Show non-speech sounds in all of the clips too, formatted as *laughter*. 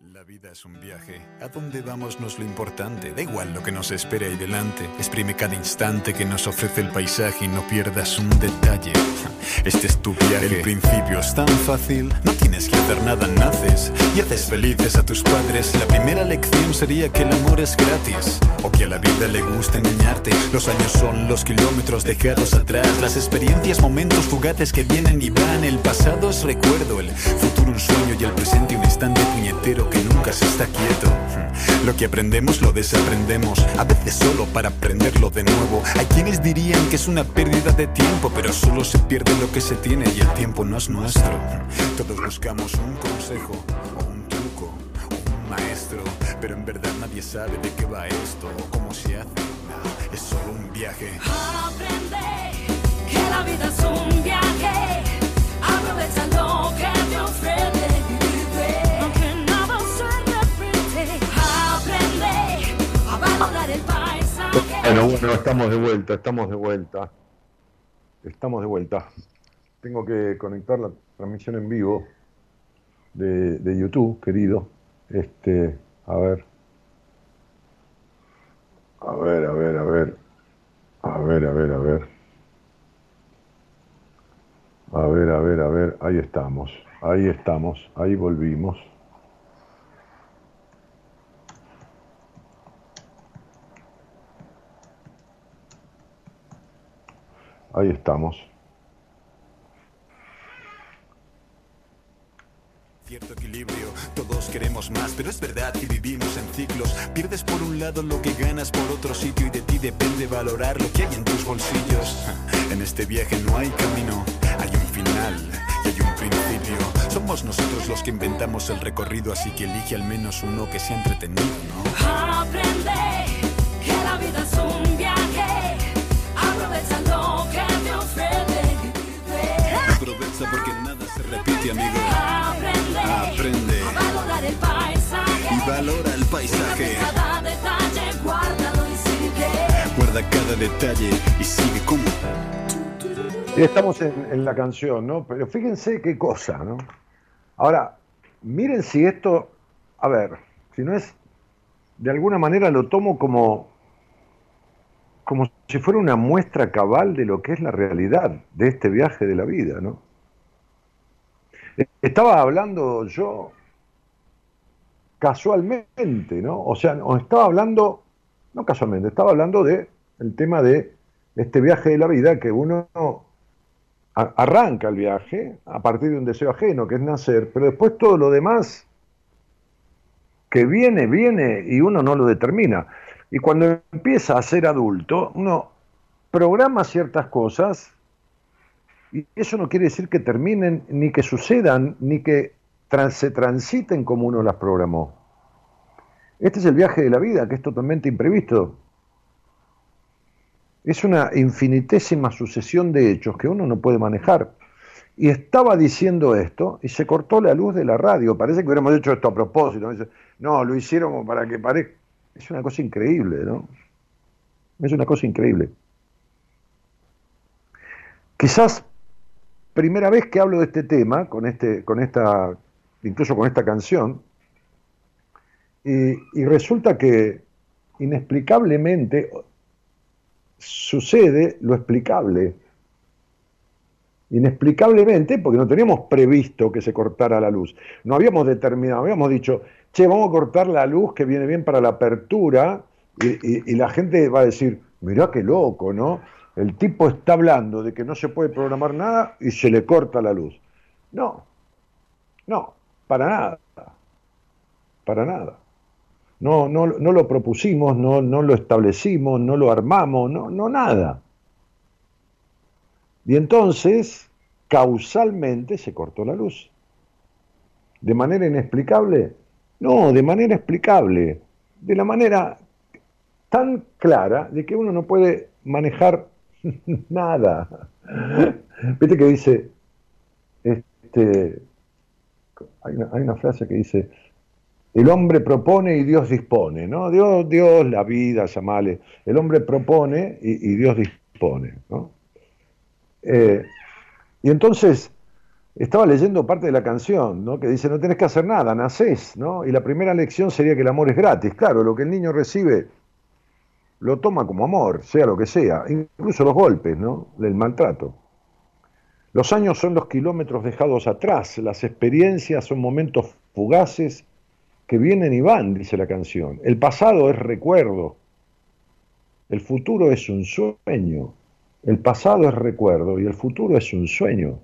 La vida es un viaje. A dónde vamos no es lo importante. Da igual lo que nos espera ahí delante. Exprime cada instante que nos ofrece el paisaje y no pierdas un detalle. *laughs* Este es tu viaje. El principio es tan fácil. No tienes que hacer nada, naces y haces felices a tus padres. La primera lección sería que el amor es gratis. O que a la vida le gusta engañarte. Los años son los kilómetros dejados atrás. Las experiencias, momentos fugaces que vienen y van. El pasado es recuerdo. El futuro un sueño y el presente un instante puñetero que nunca se está quieto. Lo que aprendemos lo desaprendemos, a veces solo para aprenderlo de nuevo. Hay quienes dirían que es una pérdida de tiempo, pero solo se pierde lo que se tiene y el tiempo no es nuestro. Todos buscamos un consejo o un truco o un maestro, pero en verdad nadie sabe de qué va esto o cómo se hace. Es solo un viaje. Aprende que la vida es un viaje. Aprovecha lo que te ofrece. vive, Aunque nada se repite. Aprende a valorar el paisaje. Bueno, bueno, estamos de vuelta, estamos de vuelta. Estamos de vuelta. Tengo que conectar la transmisión en vivo de, de YouTube, querido. Este, a ver. A ver, a ver, a ver. A ver, a ver, a ver. A ver, a ver, a ver. Ahí estamos. Ahí estamos. Ahí volvimos. Ahí estamos. Cierto equilibrio, todos queremos más, pero es verdad que vivimos en ciclos. Pierdes por un lado lo que ganas por otro sitio y de ti depende valorar lo que hay en tus bolsillos. En este viaje no hay camino, hay un final y hay un principio. Somos nosotros los que inventamos el recorrido, así que elige al menos uno que sea entretenido, ¿no? Aprende que la vida es un viaje. Aprovecha lo que te ofrece. Aprovecha porque nada repite, amigo. Aprende Aprende a valorar el paisaje. y valora el paisaje. Cada detalle, guárdalo y sigue. Guarda cada detalle y sigue como. Y estamos en, en la canción, ¿no? Pero fíjense qué cosa, ¿no? Ahora, miren si esto, a ver, si no es, de alguna manera lo tomo como, como si fuera una muestra cabal de lo que es la realidad de este viaje de la vida, ¿no? Estaba hablando yo casualmente, ¿no? O sea, no, estaba hablando, no casualmente, estaba hablando de el tema de este viaje de la vida que uno arranca el viaje a partir de un deseo ajeno, que es nacer, pero después todo lo demás que viene, viene y uno no lo determina. Y cuando empieza a ser adulto, uno programa ciertas cosas y eso no quiere decir que terminen, ni que sucedan, ni que se transiten como uno las programó. Este es el viaje de la vida, que es totalmente imprevisto. Es una infinitésima sucesión de hechos que uno no puede manejar. Y estaba diciendo esto y se cortó la luz de la radio. Parece que hubiéramos hecho esto a propósito. No, lo hicieron para que parezca. Es una cosa increíble, ¿no? Es una cosa increíble. Quizás primera vez que hablo de este tema, con, este, con esta, incluso con esta canción, y, resulta que inexplicablemente sucede lo explicable. Inexplicablemente, porque no teníamos previsto que se cortara la luz. No habíamos determinado, habíamos dicho, che, vamos a cortar la luz que viene bien para la apertura, y, y- y la gente va a decir, mirá qué loco, ¿no? El tipo está hablando de que no se puede programar nada y se le corta la luz. No, no, para nada, para nada. No, no, no lo propusimos, no, no lo establecimos, no lo armamos, no, no nada. Y entonces, causalmente, se cortó la luz. ¿De manera inexplicable? No, de manera explicable. De la manera tan clara de que uno no puede manejar *laughs* nada. Viste que dice, este, hay una, hay una frase que dice, el hombre propone y Dios dispone, ¿no? Dios, Dios, la vida, llamale. El hombre propone y, Dios dispone, ¿no? Eh, y entonces, estaba leyendo parte de la canción, ¿no? que dice, no tenés que hacer nada, nacés, ¿no? Y la primera lección sería que el amor es gratis. Claro, lo que el niño recibe lo toma como amor, sea lo que sea, incluso los golpes, ¿no? El maltrato. Los años son los kilómetros dejados atrás, las experiencias son momentos fugaces que vienen y van, dice la canción. El pasado es recuerdo, el futuro es un sueño. El pasado es recuerdo y el futuro es un sueño.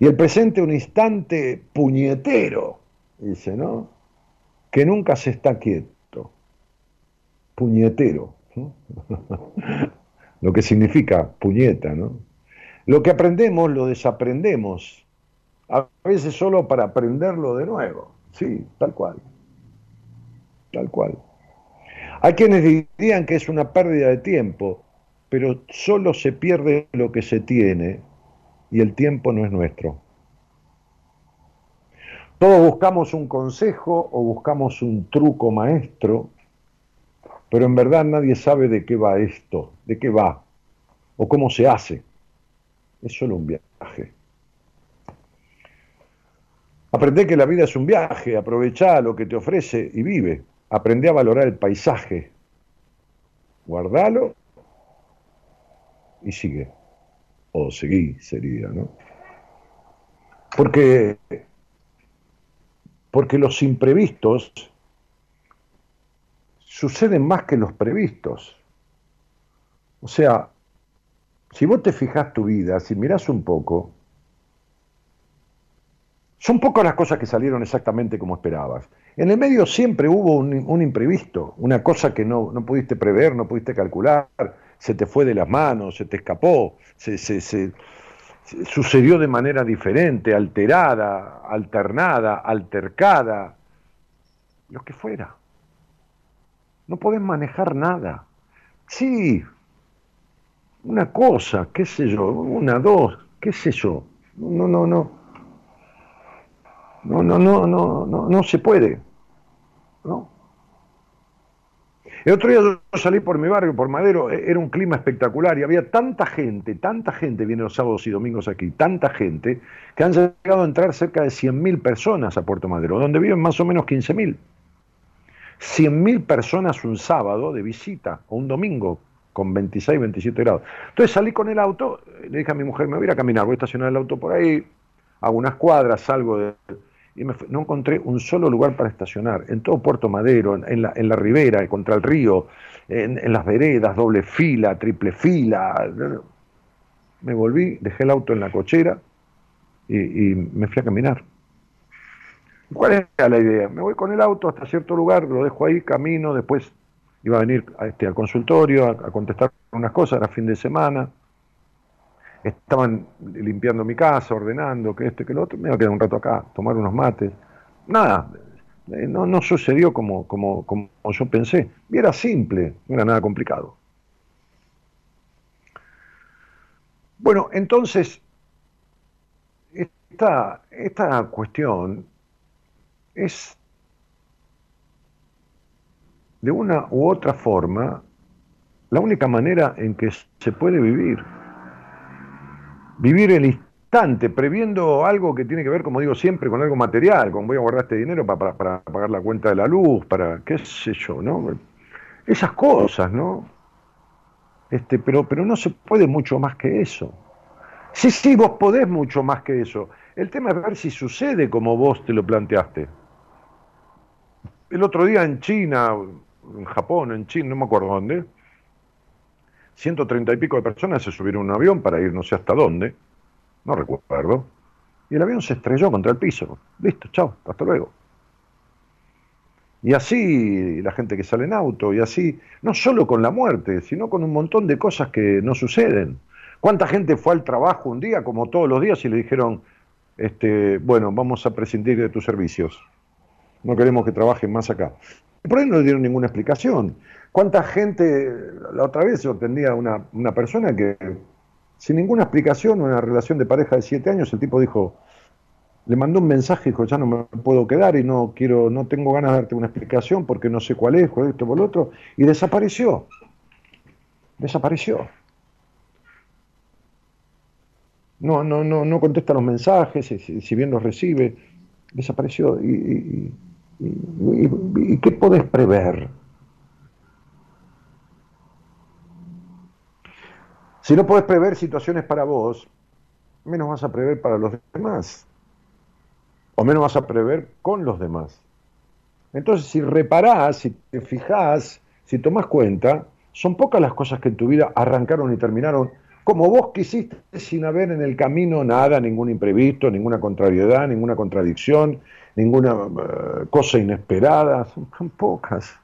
Y el presente un instante puñetero, dice, ¿no? Que nunca se está quieto. Puñetero. Lo que significa puñeta, ¿no? Lo que aprendemos lo desaprendemos, a veces solo para aprenderlo de nuevo. Sí, tal cual. Tal cual. Hay quienes dirían que es una pérdida de tiempo, pero solo se pierde lo que se tiene y el tiempo no es nuestro. Todos buscamos un consejo o buscamos un truco maestro, pero en verdad nadie sabe de qué va esto, de qué va o cómo se hace. Es solo un viaje. Aprende que la vida es un viaje, aprovecha lo que te ofrece y vive. Aprende a valorar el paisaje. Guardalo y sigue. O seguí sería, ¿no? Porque, porque los imprevistos suceden más que los previstos. O sea, si vos te fijas tu vida, si mirás un poco, son pocas las cosas que salieron exactamente como esperabas. En el medio siempre hubo un, imprevisto, una cosa que no, no, pudiste prever, no pudiste calcular, se te fue de las manos, se te escapó, se, se, sucedió de manera diferente, alterada, alternada, altercada, lo que fuera. No podés manejar nada. Sí, una cosa, qué sé yo, una, dos, qué sé yo. No, no, no. No, no, no, no, no, no se puede. ¿no? El otro día yo salí por mi barrio, por Madero, e, era un clima espectacular y había tanta gente, tanta gente viene los sábados y domingos aquí, tanta gente, que han llegado a entrar cerca de 100.000 personas a Puerto Madero, donde viven más o menos 15.000. 100.000 personas un sábado de visita, o un domingo, con 26, 27 grados. Entonces salí con el auto, le dije a mi mujer, me voy a ir a caminar, voy a estacionar el auto por ahí, hago unas cuadras, salgo de, y no encontré un solo lugar para estacionar. En todo Puerto Madero, en la, en la ribera, contra el río, en, las veredas, doble fila, triple fila. Me volví, dejé el auto en la cochera y, me fui a caminar. ¿Cuál era la idea? Me voy con el auto hasta cierto lugar, lo dejo ahí, camino, después iba a venir este, al consultorio a, contestar unas cosas, era fin de semana estaban limpiando mi casa, ordenando, que este, que lo otro, me iba a quedar un rato acá, tomar unos mates. Nada, eh, no, no sucedió como, como, como yo pensé. Y era simple, no era nada complicado. Bueno, entonces, esta, esta cuestión es de una u otra forma la única manera en que se puede vivir vivir el instante, previendo algo que tiene que ver, como digo siempre, con algo material, como voy a guardar este dinero para, pagar la cuenta de la luz, para qué sé yo, ¿no? Esas cosas, ¿no? Este, pero, pero no se puede mucho más que eso. Sí, sí, vos podés mucho más que eso. El tema es ver si sucede como vos te lo planteaste. El otro día en China, en Japón, en China, no me acuerdo dónde, 130 y pico de personas se subieron a un avión para ir no sé hasta dónde, no recuerdo, y el avión se estrelló contra el piso. Listo, chao, hasta luego. Y así la gente que sale en auto, y así, no solo con la muerte, sino con un montón de cosas que no suceden. ¿Cuánta gente fue al trabajo un día, como todos los días, y le dijeron, este, bueno, vamos a prescindir de tus servicios? No queremos que trabajen más acá. Por ahí no le dieron ninguna explicación. ¿Cuánta gente, la otra vez yo atendía una, una persona que sin ninguna explicación, una relación de pareja de siete años, el tipo dijo, le mandó un mensaje, dijo, ya no me puedo quedar y no quiero, no tengo ganas de darte una explicación porque no sé cuál es, cuál esto, por lo otro, y desapareció. Desapareció. no, no, no, no contesta los mensajes, si, bien los recibe, desapareció. ¿Y, y, qué podés prever? Si no podés prever situaciones para vos, menos vas a prever para los demás. O menos vas a prever con los demás. Entonces, si reparás, si te fijás, si tomás cuenta, son pocas las cosas que en tu vida arrancaron y terminaron como vos quisiste, sin haber en el camino nada, ningún imprevisto, ninguna contrariedad, ninguna contradicción, ninguna eh, cosa inesperada. Son, son pocas.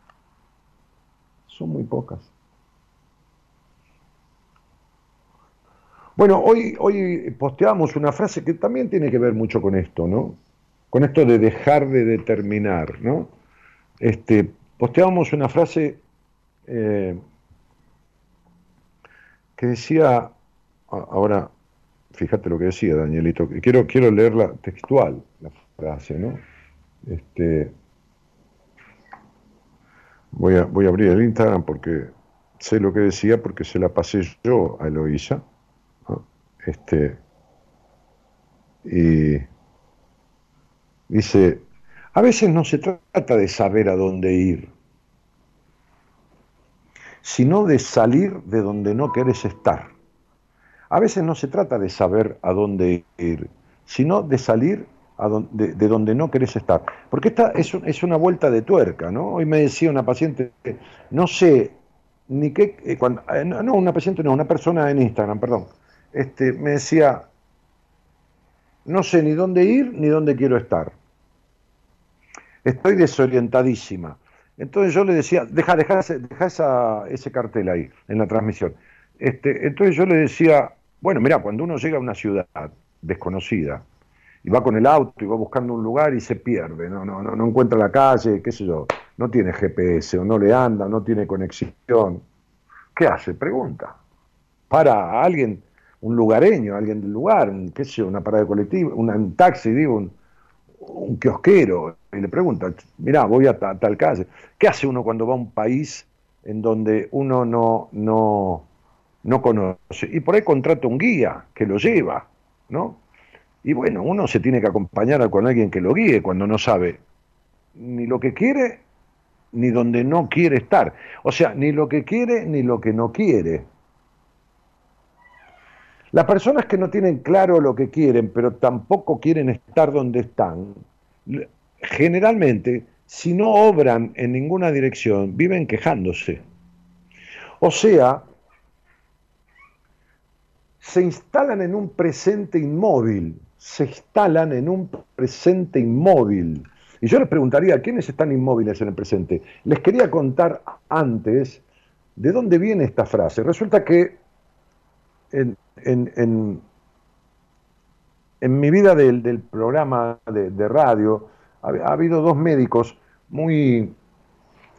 Son muy pocas. Bueno, hoy, hoy posteamos una frase que también tiene que ver mucho con esto, ¿no? Con esto de dejar de determinar, ¿no? Este, posteábamos una frase eh, que decía, ahora, fíjate lo que decía Danielito, quiero, quiero leerla textual, frase, ¿no? Este, voy, a, voy a abrir el Instagram porque sé lo que decía, porque se la pasé yo a Eloísa. Este, y dice, a veces no se trata de saber a dónde ir, sino de salir de donde no querés estar. A veces no se trata de saber a dónde ir, sino de salir de, donde no querés estar. Porque esta es, una vuelta de tuerca, ¿no? Hoy me decía una paciente, no sé ni qué, eh, cuando, eh, no, una paciente, no, una persona en Instagram, perdón, este, me decía, no sé ni dónde ir ni dónde quiero estar. Estoy desorientadísima. Entonces yo le decía, deja, deja, esa, ese cartel ahí en la transmisión. Este, entonces yo le decía, bueno, mira, cuando uno llega a una ciudad desconocida y va con el auto y va buscando un lugar y se pierde, no, no, no, encuentra la calle, qué sé yo, no tiene GPS o no le anda, no tiene conexión, ¿qué hace? Pregunta. Para a alguien, un lugareño, alguien del lugar, qué sé una parada de colectivo, un taxi, digo, un, un kiosquero y le pregunta, mira, voy a tal calle. ¿Qué hace uno cuando va a un país en donde uno no, no, no conoce? Y por ahí contrata un guía que lo lleva, ¿no? Y bueno, uno se tiene que acompañar con alguien que lo guíe cuando no sabe ni lo que quiere ni donde no quiere estar. O sea, ni lo que quiere ni lo que no quiere. Las personas que no tienen claro lo que quieren, pero tampoco quieren estar donde están, generalmente, si no obran en ninguna dirección, viven quejándose. O sea, se instalan en un presente inmóvil, se instalan en un presente inmóvil. Y yo les preguntaría, ¿quiénes están inmóviles en el presente? Les quería contar antes de dónde viene esta frase. Resulta que en, en, en, mi vida del, programa de, radio ha, habido dos médicos muy,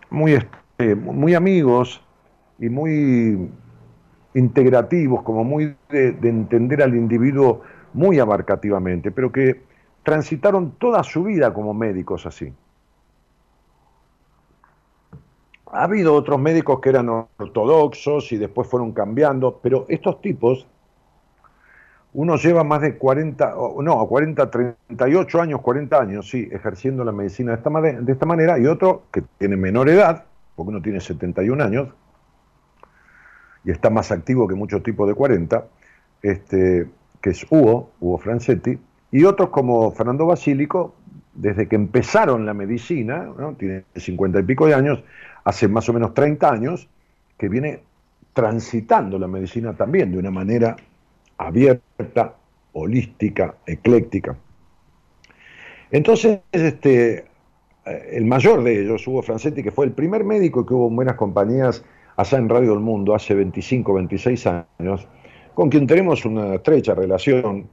muy, este, muy amigos y muy integrativos, como muy de entender al individuo muy abarcativamente, pero que transitaron toda su vida como médicos así. Ha habido otros médicos que eran ortodoxos y después fueron cambiando, pero estos tipos uno lleva más de 40, no, 40, 38 años, 40 años, sí, ejerciendo la medicina de esta, de esta manera, y otro que tiene menor edad, porque uno tiene 71 años, y está más activo que muchos tipos de 40, este, que es Hugo, Hugo Francetti, y otros como Fernando Basílico, desde que empezaron la medicina, tiene 50 y pico de años, hace más o menos 30 años, que viene transitando la medicina también de una manera abierta, holística, ecléctica. Entonces, este, eh, el mayor de ellos, Hugo Francetti, que fue el primer médico que hubo en buenas compañías allá en Radio del Mundo hace 25, 26 años, con quien tenemos una estrecha relación,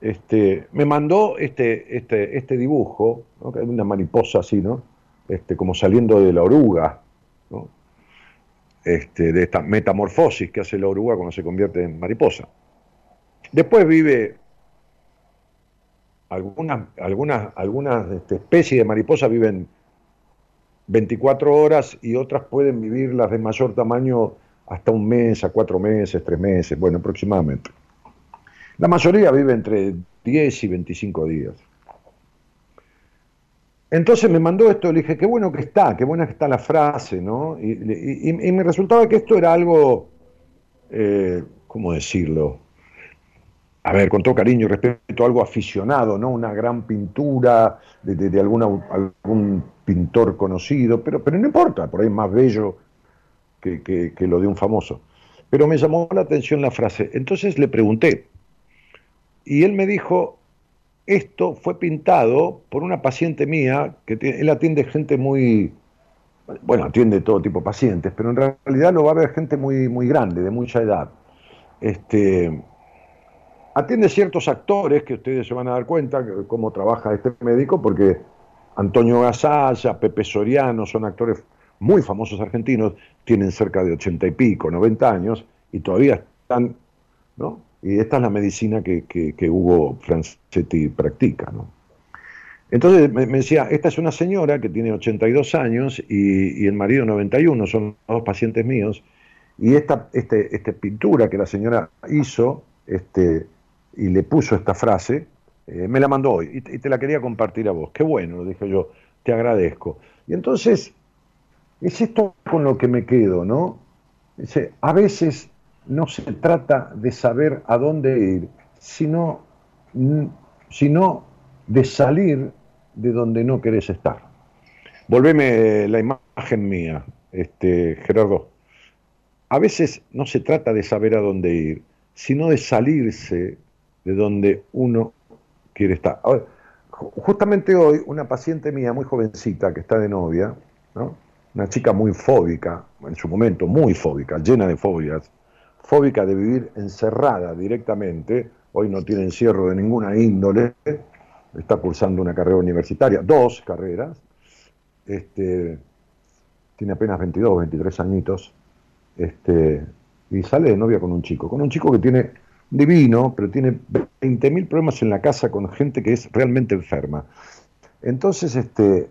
este, me mandó este, este, este dibujo, una mariposa así, ¿no? Este, como saliendo de la oruga, este, de esta metamorfosis que hace la oruga cuando se convierte en mariposa. Después vive algunas, algunas, algunas este, especies de mariposas viven 24 horas y otras pueden vivir las de mayor tamaño hasta un mes, a cuatro meses, tres meses, bueno, aproximadamente. La mayoría vive entre 10 y 25 días. Entonces me mandó esto, le dije, qué bueno que está, qué buena que está la frase, ¿no? Y, me resultaba que esto era algo, eh, ¿cómo decirlo? A ver, con todo cariño y respeto, algo aficionado, ¿no? Una gran pintura de, alguna, algún pintor conocido, pero, pero no importa, por ahí es más bello que, que lo de un famoso. Pero me llamó la atención la frase. Entonces le pregunté, y él me dijo, esto fue pintado por una paciente mía, que él atiende gente muy, bueno, atiende todo tipo de pacientes, pero en realidad lo va a ver gente muy, muy grande, de mucha edad. Este, atiende ciertos actores que ustedes se van a dar cuenta de cómo trabaja este médico, porque Antonio Gasalla, Pepe Soriano son actores muy famosos argentinos, tienen cerca de ochenta y pico, 90 años, y todavía están, ¿no? Y esta es la medicina que, que, Hugo Francetti practica. ¿no? Entonces me, decía, esta es una señora que tiene 82 años y, el marido 91, son dos pacientes míos, y esta este, este pintura que la señora hizo este, y le puso esta frase, eh, me la mandó hoy y te, la quería compartir a vos. Qué bueno, dije yo, te agradezco. Y entonces, es esto con lo que me quedo, ¿no? Dice, a veces no se trata de saber a dónde ir, sino, sino de salir de donde no querés estar. Volveme la imagen mía, este, Gerardo. A veces no se trata de saber a dónde ir, sino de salirse de donde uno quiere estar. justamente hoy, una paciente mía muy jovencita que está de novia, una chica muy fóbica, en su momento muy fóbica, llena de fobias, fóbica de vivir encerrada directamente, hoy no tiene encierro de ninguna índole, está cursando una carrera universitaria, dos carreras, este, tiene apenas 22, 23 añitos, este, y sale de novia con un chico, con un chico que tiene divino, pero tiene 20.000 problemas en la casa con gente que es realmente enferma. Entonces, este,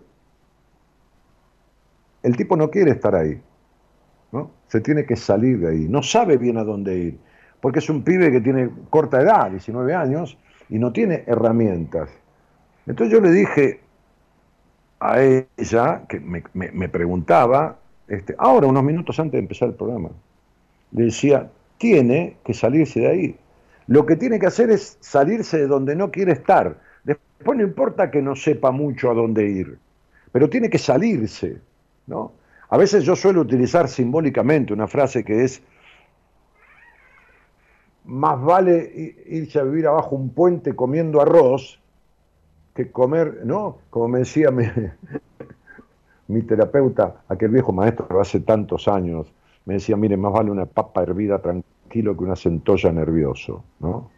el tipo no quiere estar ahí. ¿no? Se tiene que salir de ahí. No sabe bien a dónde ir, porque es un pibe que tiene corta edad, 19 años, y no tiene herramientas. Entonces yo le dije a ella, que me, preguntaba, este, ahora, unos minutos antes de empezar el programa, le decía, tiene que salirse de ahí. Lo que tiene que hacer es salirse de donde no quiere estar. Después no importa que no sepa mucho a dónde ir, pero tiene que salirse, A veces yo suelo utilizar simbólicamente una frase que es, más vale irse a vivir abajo un puente comiendo arroz que comer, ¿no? Como me decía mi, *laughs* mi terapeuta, aquel viejo maestro hace tantos años, me decía, mire, más vale una papa hervida tranquilo que una centolla nervioso, ¿no?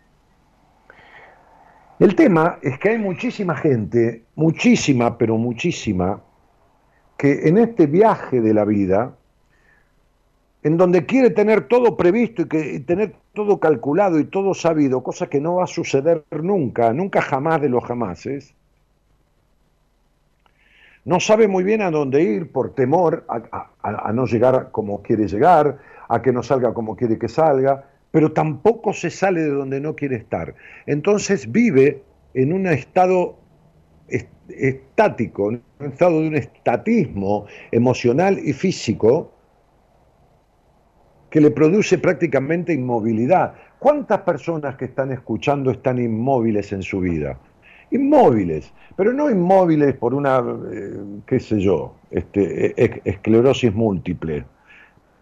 El tema es que hay muchísima gente, muchísima, pero muchísima, que en este viaje de la vida, en donde quiere tener todo previsto y, que, tener todo calculado y todo sabido, cosa que no va a suceder nunca, nunca jamás de los jamases, no sabe muy bien a dónde ir por temor a, no llegar como quiere llegar, a que no salga como quiere que salga, pero tampoco se sale de donde no quiere estar. Entonces vive en un estado estático, en un estado de un estatismo emocional y físico que le produce prácticamente inmovilidad. ¿Cuántas personas que están escuchando están inmóviles en su vida? Inmóviles, pero no inmóviles por una, eh, qué sé yo, este, e, esclerosis múltiple.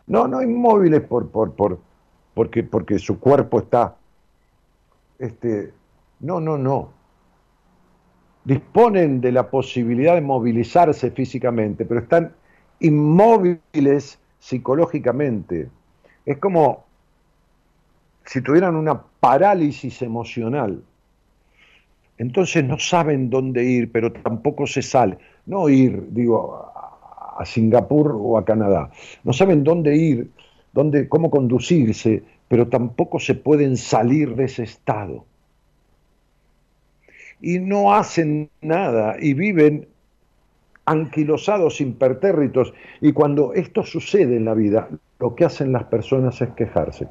No, no inmóviles por, por, por, porque, porque su cuerpo está... Este, no, no, no disponen de la posibilidad de movilizarse físicamente, pero están inmóviles psicológicamente. Es como si tuvieran una parálisis emocional. Entonces no saben dónde ir, pero tampoco se sale. No ir, digo, a Singapur o a Canadá. No saben dónde ir, dónde, cómo conducirse, pero tampoco se pueden salir de ese estado y no hacen nada y viven anquilosados, impertérritos. Y cuando esto sucede en la vida, lo que hacen las personas es quejarse.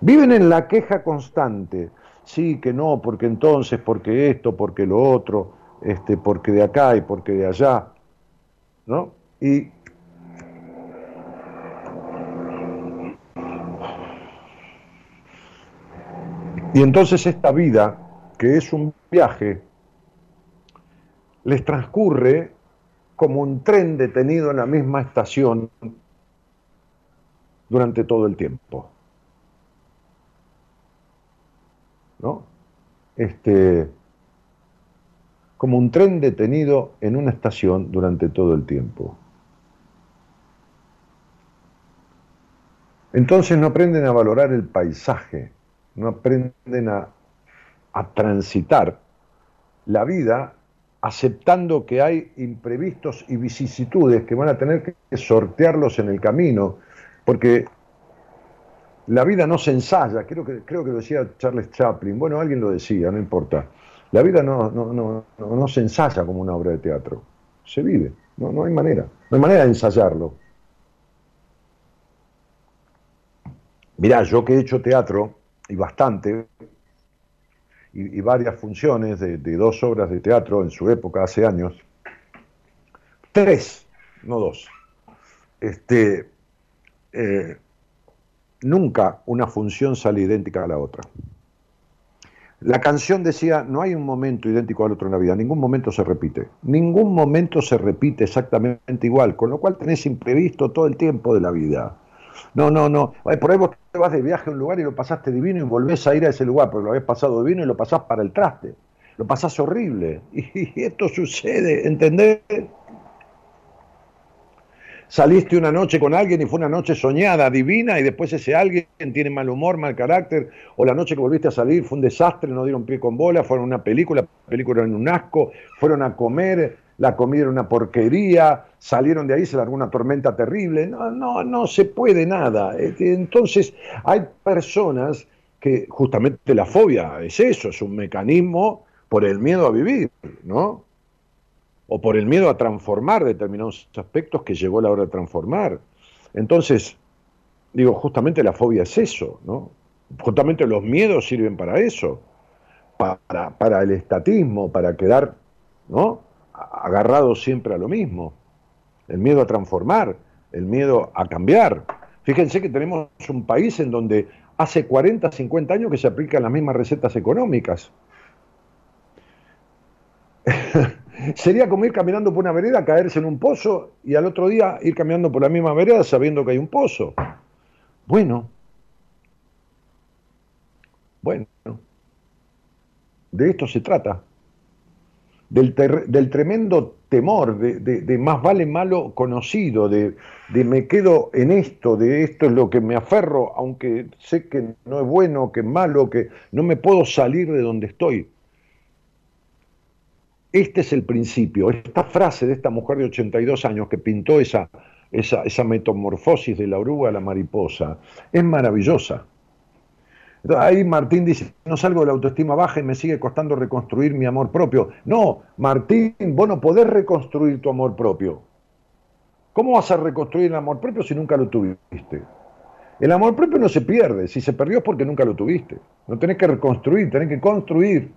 Viven en la queja constante. sí, que no, porque entonces, porque esto, porque lo otro, este, porque de acá y porque de allá, ¿no? Y Y entonces esta vida, que es un viaje, les transcurre como un tren detenido en la misma estación durante todo el tiempo. ¿No? Este, como un tren detenido en una estación durante todo el tiempo. Entonces no aprenden a valorar el paisaje, no aprenden a, transitar la vida aceptando que hay imprevistos y vicisitudes que van a tener que sortearlos en el camino, porque la vida no se ensaya, creo que, creo que lo decía Charles Chaplin, bueno, alguien lo decía, no importa, la vida no, no, se ensaya como una obra de teatro, se vive, no, no hay manera, no hay manera de ensayarlo. Mirá, yo que he hecho teatro, y bastante, y, varias funciones de, dos obras de teatro en su época, hace años, tres, no dos. Este, eh, nunca una función sale idéntica a la otra. La canción decía, no hay un momento idéntico al otro en la vida, ningún momento se repite, ningún momento se repite exactamente igual, con lo cual tenés imprevisto todo el tiempo de la vida. No, no, no. Por ahí vos te vas de viaje a un lugar y lo pasaste divino y volvés a ir a ese lugar porque lo habías pasado divino y lo pasás para el traste. Lo pasás horrible. *laughs* Y esto sucede, ¿entendés? Saliste una noche con alguien y fue una noche soñada, divina, y después ese alguien tiene mal humor, mal carácter, o la noche que volviste a salir fue un desastre, no dieron pie con bola, fueron a una película, la película en un asco, fueron a comer, la comida era una porquería, salieron de ahí, se largó una tormenta terrible. No, no, no se puede nada. Este, entonces, hay personas que justamente la fobia es eso, es un mecanismo por el miedo a vivir, ¿no? O por el miedo a transformar determinados aspectos que llegó la hora de transformar. Entonces, digo, justamente la fobia es eso, ¿no? Justamente los miedos sirven para eso, para, para el estatismo, para quedar, ¿no? Agarrado siempre a lo mismo. El miedo a transformar, el miedo a cambiar. Fíjense que tenemos un país en donde hace 40, 50 años que se aplican las mismas recetas económicas. *laughs* Sería como ir caminando por una vereda, caerse en un pozo y al otro día ir caminando por la misma vereda sabiendo que hay un pozo. Bueno, bueno, de esto se trata del, tremendo temor, de, más vale malo conocido, de, me quedo en esto, de esto es lo que me aferro, aunque sé que no es bueno, que es malo, que no me puedo salir de donde estoy. Este es el principio. Esta frase de esta mujer de 82 años que pintó esa, esa, esa metamorfosis de la oruga a la mariposa es maravillosa. Ahí Martín dice, no salgo de la autoestima baja y me sigue costando reconstruir mi amor propio. No, Martín, vos no podés reconstruir tu amor propio. ¿Cómo vas a reconstruir el amor propio si nunca lo tuviste? El amor propio no se pierde, si se perdió es porque nunca lo tuviste. No tenés que reconstruir, tenés que construir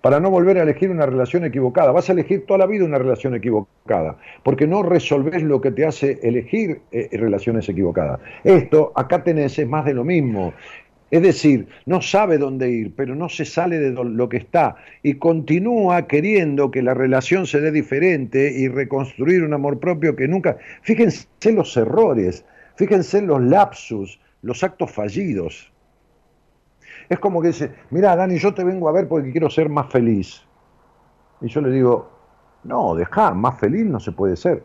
para no volver a elegir una relación equivocada. Vas a elegir toda la vida una relación equivocada, porque no resolvés lo que te hace elegir eh, relaciones equivocadas. Esto, acá tenés, es más de lo mismo. Es decir, no sabe dónde ir, pero no se sale de lo que está y continúa queriendo que la relación se dé diferente y reconstruir un amor propio que nunca... Fíjense los errores, fíjense los lapsus, los actos fallidos. Es como que dice, mira Dani, yo te vengo a ver porque quiero ser más feliz. Y yo le digo, no, deja, más feliz no se puede ser.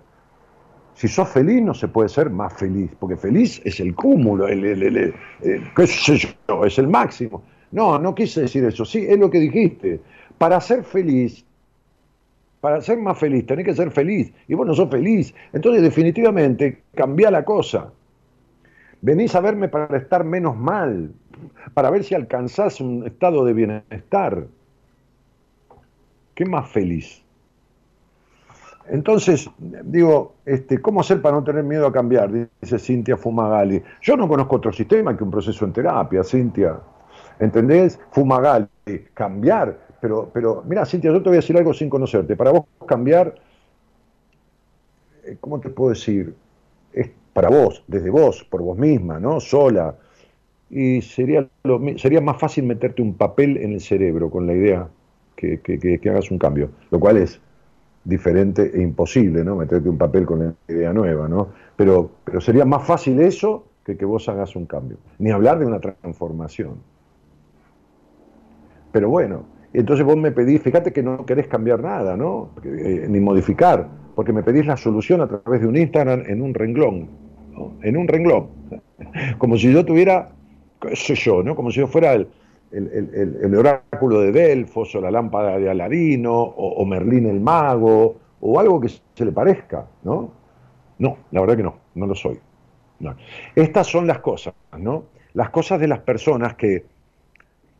Si sos feliz, no se puede ser más feliz, porque feliz es el cúmulo, qué sé yo, es el máximo. No, no quise decir eso, sí, es lo que dijiste. Para ser feliz, para ser más feliz, tenés que ser feliz, y vos no sos feliz. Entonces, definitivamente, cambia la cosa. Venís a verme para estar menos mal, para ver si alcanzás un estado de bienestar. ¿Qué más feliz? Entonces, digo, este, ¿cómo hacer para no tener miedo a cambiar? Dice Cintia Fumagali. Yo no conozco otro sistema que un proceso en terapia, Cintia. ¿entendés? Fumagal, cambiar, pero, pero mira, Cintia, yo te voy a decir algo sin conocerte. Para vos cambiar, eh, ¿cómo te puedo decir? Es para vos, desde vos, por vos misma, ¿no? Sola. Y sería, lo, sería más fácil meterte un papel en el cerebro con la idea que, que hagas un cambio, lo cual es diferente e imposible, ¿no? Meterte un papel con la idea nueva, ¿no? Pero, pero sería más fácil eso que que vos hagas un cambio. Ni hablar de una transformación. Pero bueno, entonces vos me pedís, fíjate que no querés cambiar nada, ¿no? Eh, ni modificar, porque me pedís la solución a través de un Instagram en un renglón, En un renglón. *laughs* Como si yo tuviera, qué sé yo, ¿no? Como si yo fuera el, el, oráculo de Delfos o la lámpara de Aladino o, Merlín el mago o algo que se le parezca, ¿no? No, la verdad que no, no lo soy. Estas son las cosas, ¿no? Las cosas de las personas que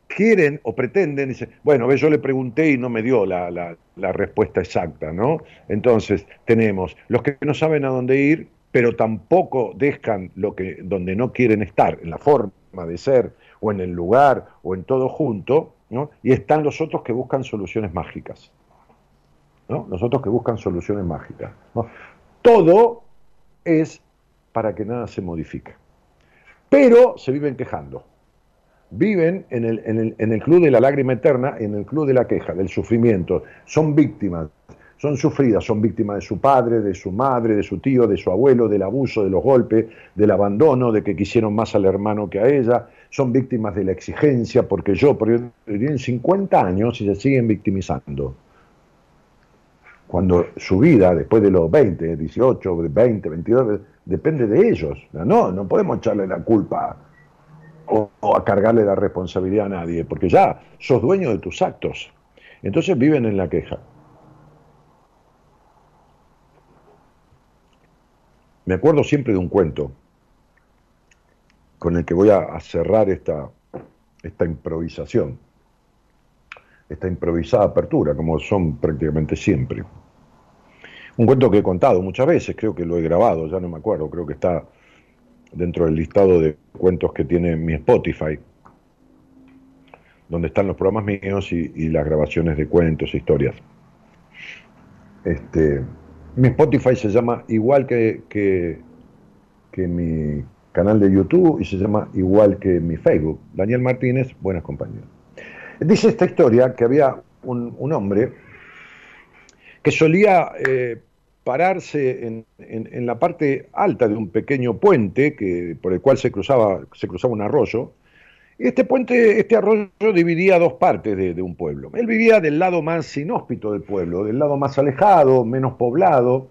quieren o pretenden, dicen, bueno, yo le pregunté y no me dio la, la, respuesta exacta, ¿no? Entonces, tenemos los que no saben a dónde ir, pero tampoco dejan lo que, donde no quieren estar, en la forma de ser, o en el lugar, o en todo junto, ¿no? y están los otros que buscan soluciones mágicas. ¿no? Los otros que buscan soluciones mágicas. Todo es para que nada se modifique. Pero se viven quejando. Viven en el, en el, en el club de la lágrima eterna, en el club de la queja, del sufrimiento. Son víctimas son sufridas, son víctimas de su padre, de su madre, de su tío, de su abuelo, del abuso, de los golpes, del abandono, de que quisieron más al hermano que a ella, son víctimas de la exigencia, porque yo, porque tienen 50 años y se siguen victimizando. Cuando su vida, después de los 20, 18, 20, 22, depende de ellos. No, no podemos echarle la culpa o, o a cargarle la responsabilidad a nadie, porque ya sos dueño de tus actos. Entonces viven en la queja. Me acuerdo siempre de un cuento con el que voy a, cerrar esta, esta improvisación, esta improvisada apertura, como son prácticamente siempre. Un cuento que he contado muchas veces, creo que lo he grabado, ya no me acuerdo, creo que está dentro del listado de cuentos que tiene mi Spotify, donde están los programas míos y, las grabaciones de cuentos e historias. Este, mi Spotify se llama igual que, que, mi canal de YouTube y se llama igual que mi Facebook. Daniel Martínez, buenas compañías. Dice esta historia que había un, hombre que solía eh, pararse en, en, la parte alta de un pequeño puente que, por el cual se cruzaba, se cruzaba un arroyo este puente, este arroyo dividía dos partes de, un pueblo. Él vivía del lado más inhóspito del pueblo, del lado más alejado, menos poblado,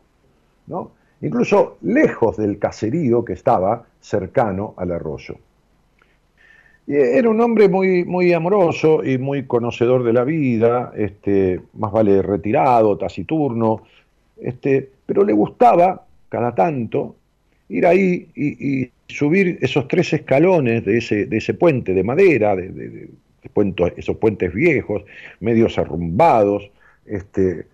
¿no? incluso lejos del caserío que estaba cercano al arroyo. era un hombre muy, muy amoroso y muy conocedor de la vida, este, más vale retirado, taciturno, este, pero le gustaba cada tanto ir ahí y, subir esos tres escalones de ese, de ese puente de madera, de, esos puentes viejos, medios arrumbados, este,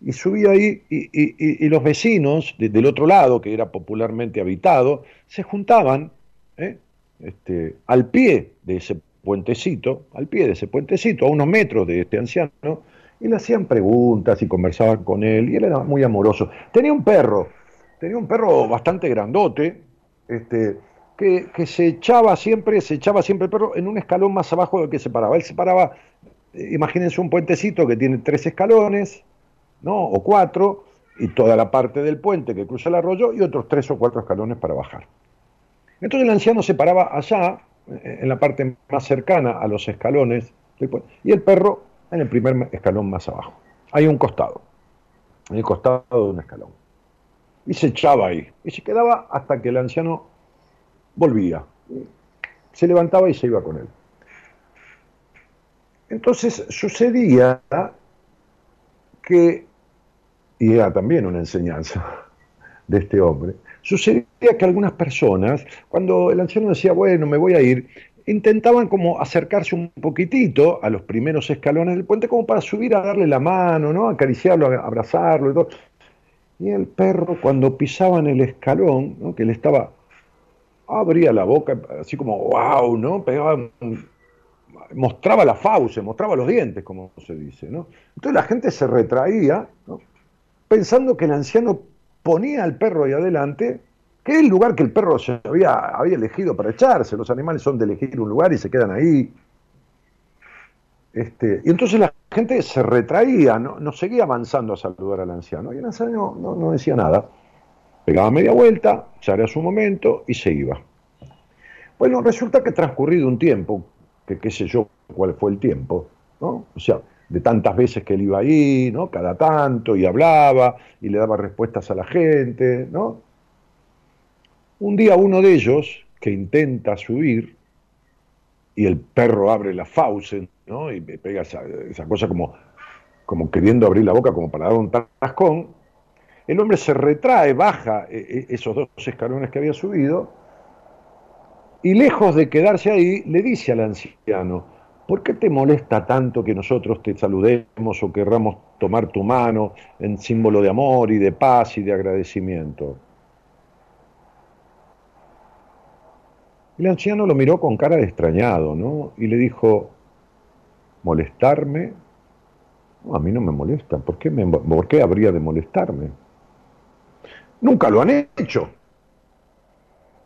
y subía ahí y, los vecinos del otro lado, que era popularmente habitado, se juntaban ¿eh? este, al pie de ese puentecito, al pie de ese puentecito, a unos metros de este anciano, y le hacían preguntas y conversaban con él, y él era muy amoroso. Tenía un perro, tenía un perro bastante grandote, este, que, se echaba siempre, se echaba siempre el perro en un escalón más abajo del que se paraba. Él se paraba, eh, imagínense un puentecito que tiene tres escalones, ¿no? O cuatro, y toda la parte del puente que cruza el arroyo, y otros tres o cuatro escalones para bajar. Entonces el anciano se paraba allá, eh, en la parte más cercana a los escalones y el perro en el primer escalón más abajo. Hay un costado, en el costado de un escalón y se echaba ahí. Y se quedaba hasta que el anciano volvía. Se levantaba y se iba con él. Entonces sucedía que, y era también una enseñanza de este hombre, sucedía que algunas personas, cuando el anciano decía, bueno, me voy a ir, intentaban como acercarse un poquitito a los primeros escalones del puente como para subir a darle la mano, ¿no? acariciarlo, abrazarlo y todo. Y el perro, cuando pisaba en el escalón, que le estaba, abría la boca, así como, wow, ¿no? Pegaba mostraba la fauce, mostraba los dientes, como se dice. ¿no? Entonces la gente se retraía, pensando que el anciano ponía al perro ahí adelante, que es el lugar que el perro se había, había elegido para echarse. Los animales son de elegir un lugar y se quedan ahí. Este, y entonces la gente se retraía, no, seguía avanzando a saludar al anciano. Y el anciano no, decía nada. Pegaba media vuelta, ya era su momento y se iba. Bueno, resulta que transcurrido un tiempo, que qué sé yo cuál fue el tiempo, ¿no? O sea, de tantas veces que él iba ahí, ¿no? Cada tanto, y hablaba, y le daba respuestas a la gente, ¿no? Un día uno de ellos, que intenta subir, y el perro abre la fauce, Y me pega esa, cosa como, como queriendo abrir la boca como para dar un tascón. El hombre se retrae, baja eh, eh, esos dos escalones que había subido y lejos de quedarse ahí, le dice al anciano, ¿por qué te molesta tanto que nosotros te saludemos o querramos tomar tu mano en símbolo de amor y de paz y de agradecimiento? El anciano lo miró con cara de extrañado, ¿no? Y le dijo, ¿molestarme? a mí no me molesta. ¿Por qué, ¿Por qué habría de molestarme? Nunca lo han hecho.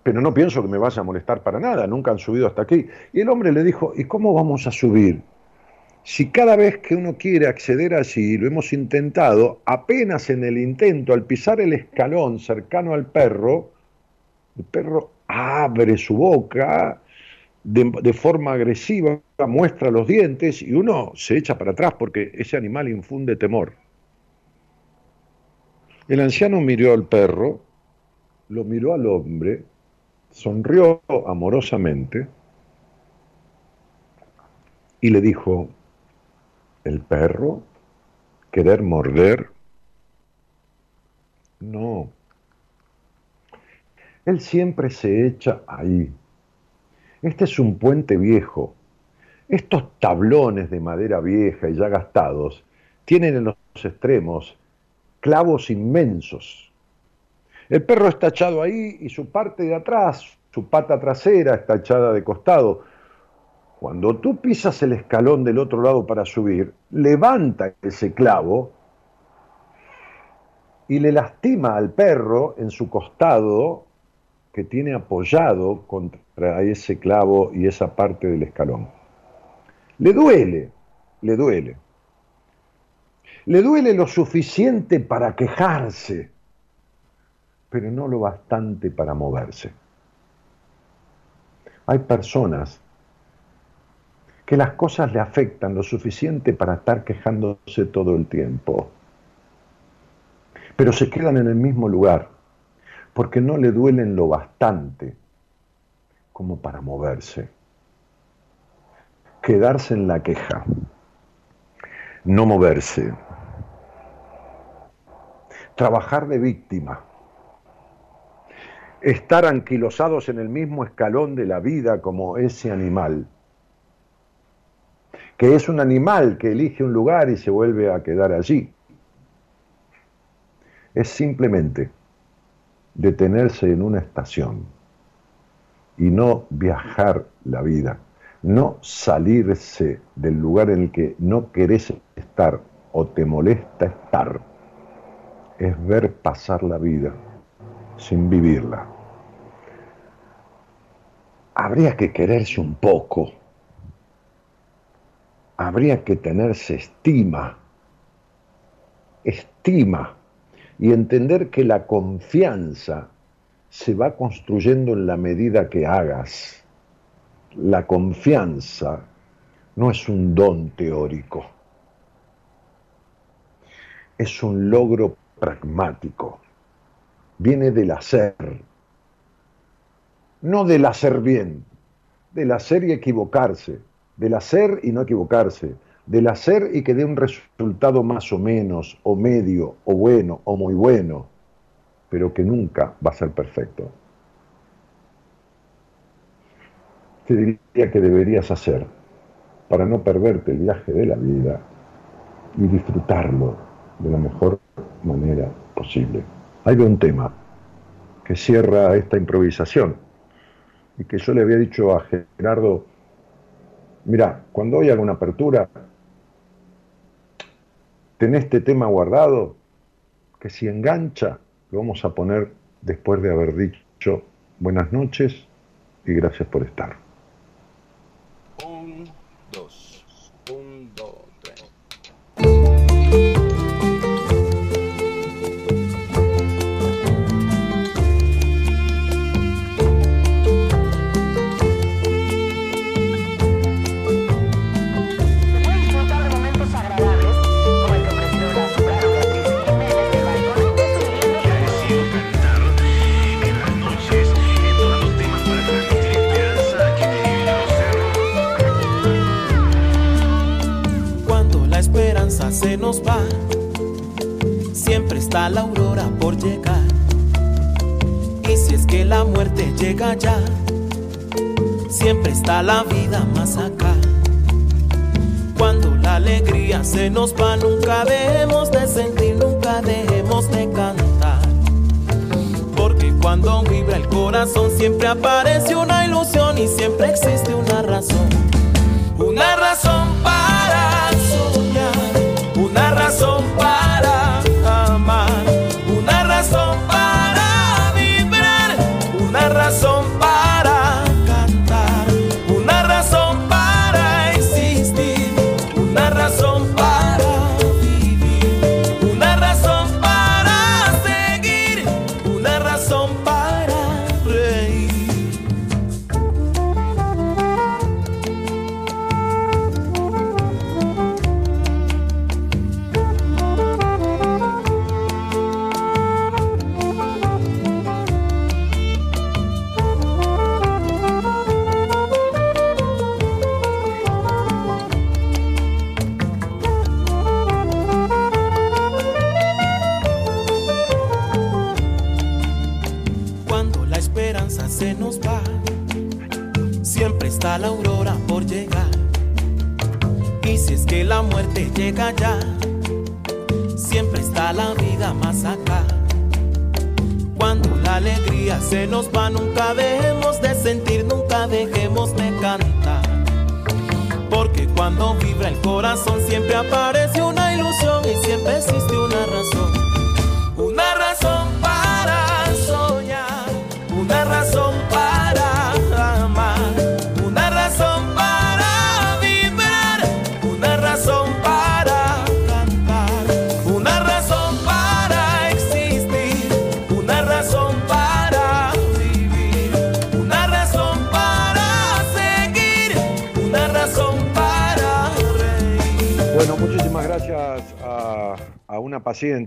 Pero no pienso que me vaya a molestar para nada. Nunca han subido hasta aquí. Y el hombre le dijo, ¿y cómo vamos a subir? Si cada vez que uno quiere acceder allí, lo hemos intentado, apenas en el intento, al pisar el escalón cercano al perro, el perro abre su boca de, forma agresiva, muestra los dientes y uno se echa para atrás porque ese animal infunde temor. El anciano miró al perro, lo miró al hombre, sonrió amorosamente y le dijo, ¿el perro? ¿Querer morder? No, él siempre se echa ahí. Este es un puente viejo. Estos tablones de madera vieja y ya gastados tienen en los extremos clavos inmensos. El perro está echado ahí y su parte de atrás, su pata trasera está echada de costado. Cuando tú pisas el escalón del otro lado para subir, levanta ese clavo y le lastima al perro en su costado que tiene apoyado contra ese clavo y esa parte del escalón. Le duele, le duele. Le duele lo suficiente para quejarse, pero no lo bastante para moverse. Hay personas que las cosas le afectan lo suficiente para estar quejándose todo el tiempo, pero se quedan en el mismo lugar porque no le duelen lo bastante como para moverse. Quedarse en la queja, no moverse, trabajar de víctima, estar anquilosados en el mismo escalón de la vida como ese animal, que es un animal que elige un lugar y se vuelve a quedar allí. Es simplemente detenerse en una estación y no viajar la vida, no salirse del lugar en el que no querés estar o te molesta estar, es ver pasar la vida sin vivirla. Habría que quererse un poco, habría que tenerse estima, estima y entender que la confianza se va construyendo en la medida que hagas. La confianza no es un don teórico, es un logro pragmático, viene del hacer, no del hacer bien, del hacer y equivocarse, del hacer y no equivocarse, del hacer y que dé un resultado más o menos, o medio, o bueno, o muy bueno, pero que nunca va a ser perfecto. ¿Qué diría que deberías hacer para no perderte el viaje de la vida y disfrutarlo de la mejor manera posible? Hay un tema que cierra esta improvisación y que yo le había dicho a Gerardo mira, cuando hoy haga una apertura, ten este tema guardado, que si engancha, lo vamos a poner después de haber dicho buenas noches y gracias por estar.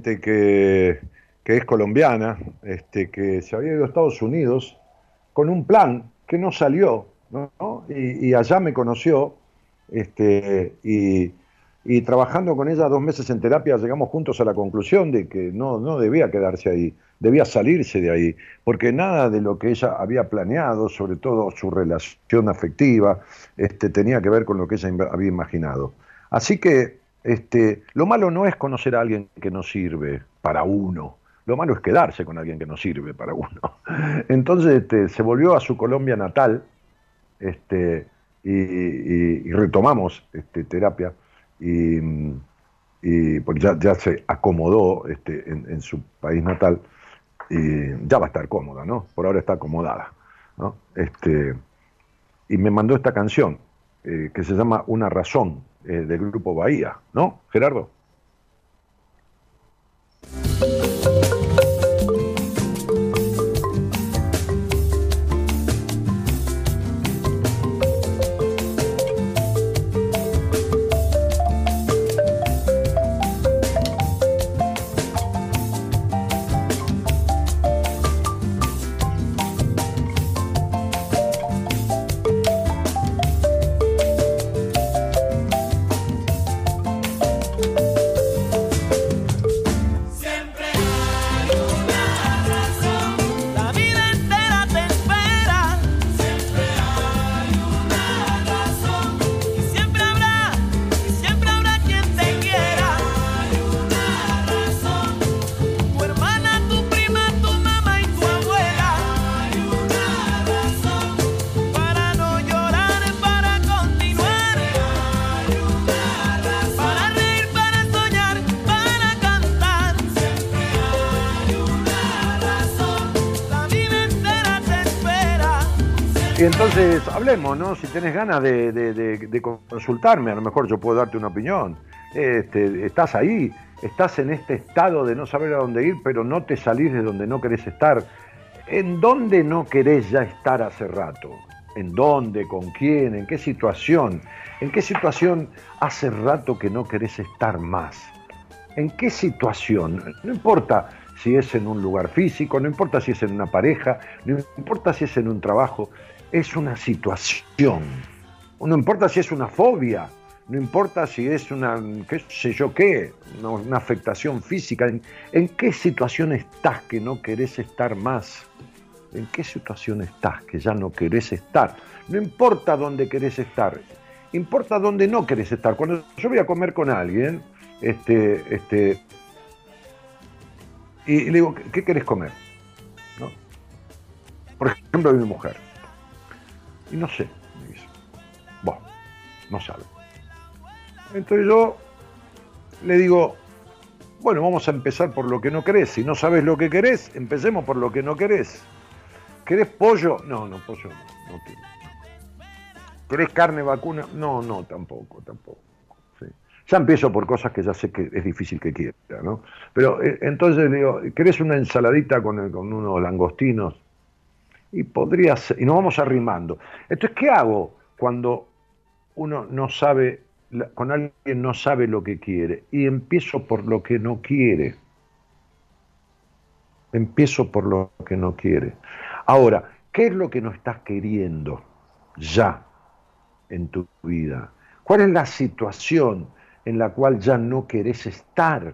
Que, es colombiana, este, que se había ido a Estados Unidos con un plan que no salió, ¿no? Y, allá me conoció, este, y, trabajando con ella dos meses en terapia llegamos juntos a la conclusión de que no, no debía quedarse ahí, debía salirse de ahí, porque nada de lo que ella había planeado, sobre todo su relación afectiva, este, tenía que ver con lo que ella había imaginado. Así que este, lo malo no es conocer a alguien que no sirve para uno, lo malo es quedarse con alguien que no sirve para uno. *laughs* Entonces este, se volvió a su Colombia natal este, y, y- y retomamos este, terapia y, y porque ya, ya se acomodó este, en, su país natal y ya va a estar cómoda, ¿no? Por ahora está acomodada, ¿no? Este, y me mandó esta canción eh, que se llama Una razón eh, del grupo Bahía, ¿no, Gerardo? ¿No? Si tenés ganas de consultarme, a lo mejor yo puedo darte una opinión. Este, estás ahí, estás en este estado de no saber a dónde ir, pero no te salís de donde no querés estar. ¿En dónde no querés ya estar hace rato? ¿En dónde? ¿Con quién? ¿En qué situación? ¿En qué situación hace rato que no querés estar más? ¿En qué situación? No importa si es en un lugar físico, no importa si es en una pareja, no importa si es en un trabajo, es una situación. No importa si es una fobia, no importa si es una, qué sé yo qué, una, afectación física. ¿En, en qué situación estás que no querés estar más? ¿En qué situación estás que ya no querés estar? No importa dónde querés estar, importa dónde no querés estar. Cuando yo voy a comer con alguien, este, este, y le digo, ¿qué querés comer? ¿No? Por ejemplo, mi mujer. Y no sé, me dice. Bueno, no sabe. Entonces yo le digo, bueno, vamos a empezar por lo que no querés. Si no sabes lo que querés, empecemos por lo que no querés. ¿Querés pollo? No, no, pollo no. no quiero. ¿Querés carne vacuna? No, no, tampoco, tampoco. Ya empiezo por cosas que ya sé que es difícil que quiera, ¿no? Pero eh, entonces le digo, ¿querés una ensaladita con, con unos langostinos? Y podría y nos vamos arrimando. Entonces, ¿qué hago cuando uno no sabe, con alguien no sabe lo que quiere? Y empiezo por lo que no quiere. Empiezo por lo que no quiere. Ahora, ¿qué es lo que no estás queriendo ya en tu vida? ¿Cuál es la situación en la cual ya no querés estar?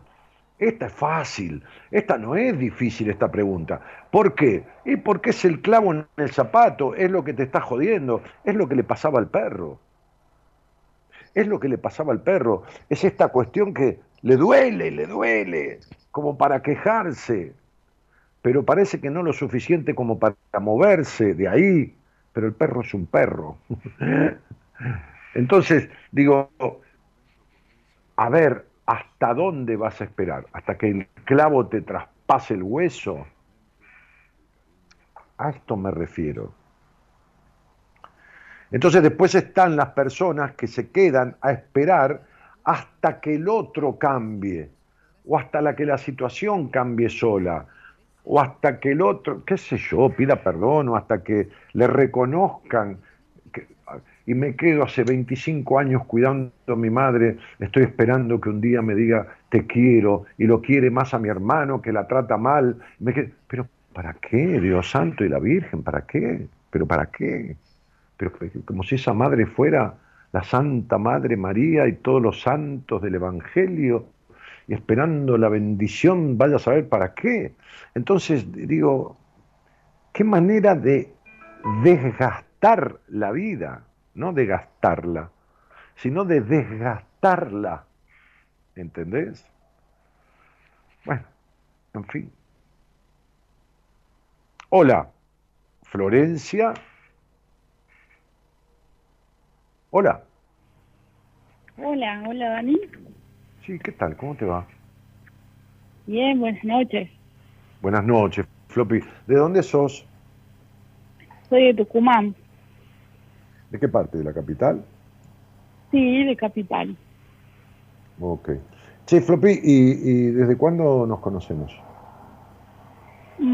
Esta es fácil, esta no es difícil esta pregunta. ¿Por qué? Y porque es el clavo en el zapato, es lo que te está jodiendo, es lo que le pasaba al perro. Es lo que le pasaba al perro, es esta cuestión que le duele, le duele, como para quejarse, pero parece que no lo suficiente como para moverse de ahí, pero el perro es un perro. *laughs* Entonces, digo, a ver, ¿hasta dónde vas a esperar? ¿Hasta que el clavo te traspase el hueso? A esto me refiero. Entonces después están las personas que se quedan a esperar hasta que el otro cambie, o hasta la que la situación cambie sola, o hasta que el otro, qué sé yo, pida perdón, o hasta que le reconozcan. Y me quedo hace 25 años cuidando a mi madre, estoy esperando que un día me diga te quiero, y lo quiere más a mi hermano que la trata mal. Pero ¿para qué, Dios Santo y la Virgen? ¿Para qué? ¿Pero para qué? Pero como si esa madre fuera la Santa Madre María y todos los santos del Evangelio, y esperando la bendición, vaya a saber para qué. Entonces digo, qué manera de desgastar la vida, no de gastarla, sino de desgastarla. ¿Entendés? Bueno, en fin. Hola, Florencia. Hola. Hola, hola Dani. Sí, ¿qué tal? ¿Cómo te va? Bien, buenas noches. Buenas noches, Floppy. ¿De dónde sos? Soy de Tucumán, ¿De qué parte? ¿De la capital? sí, de Capital. Ok. Che, Floppy, ¿y, y desde cuándo nos conocemos?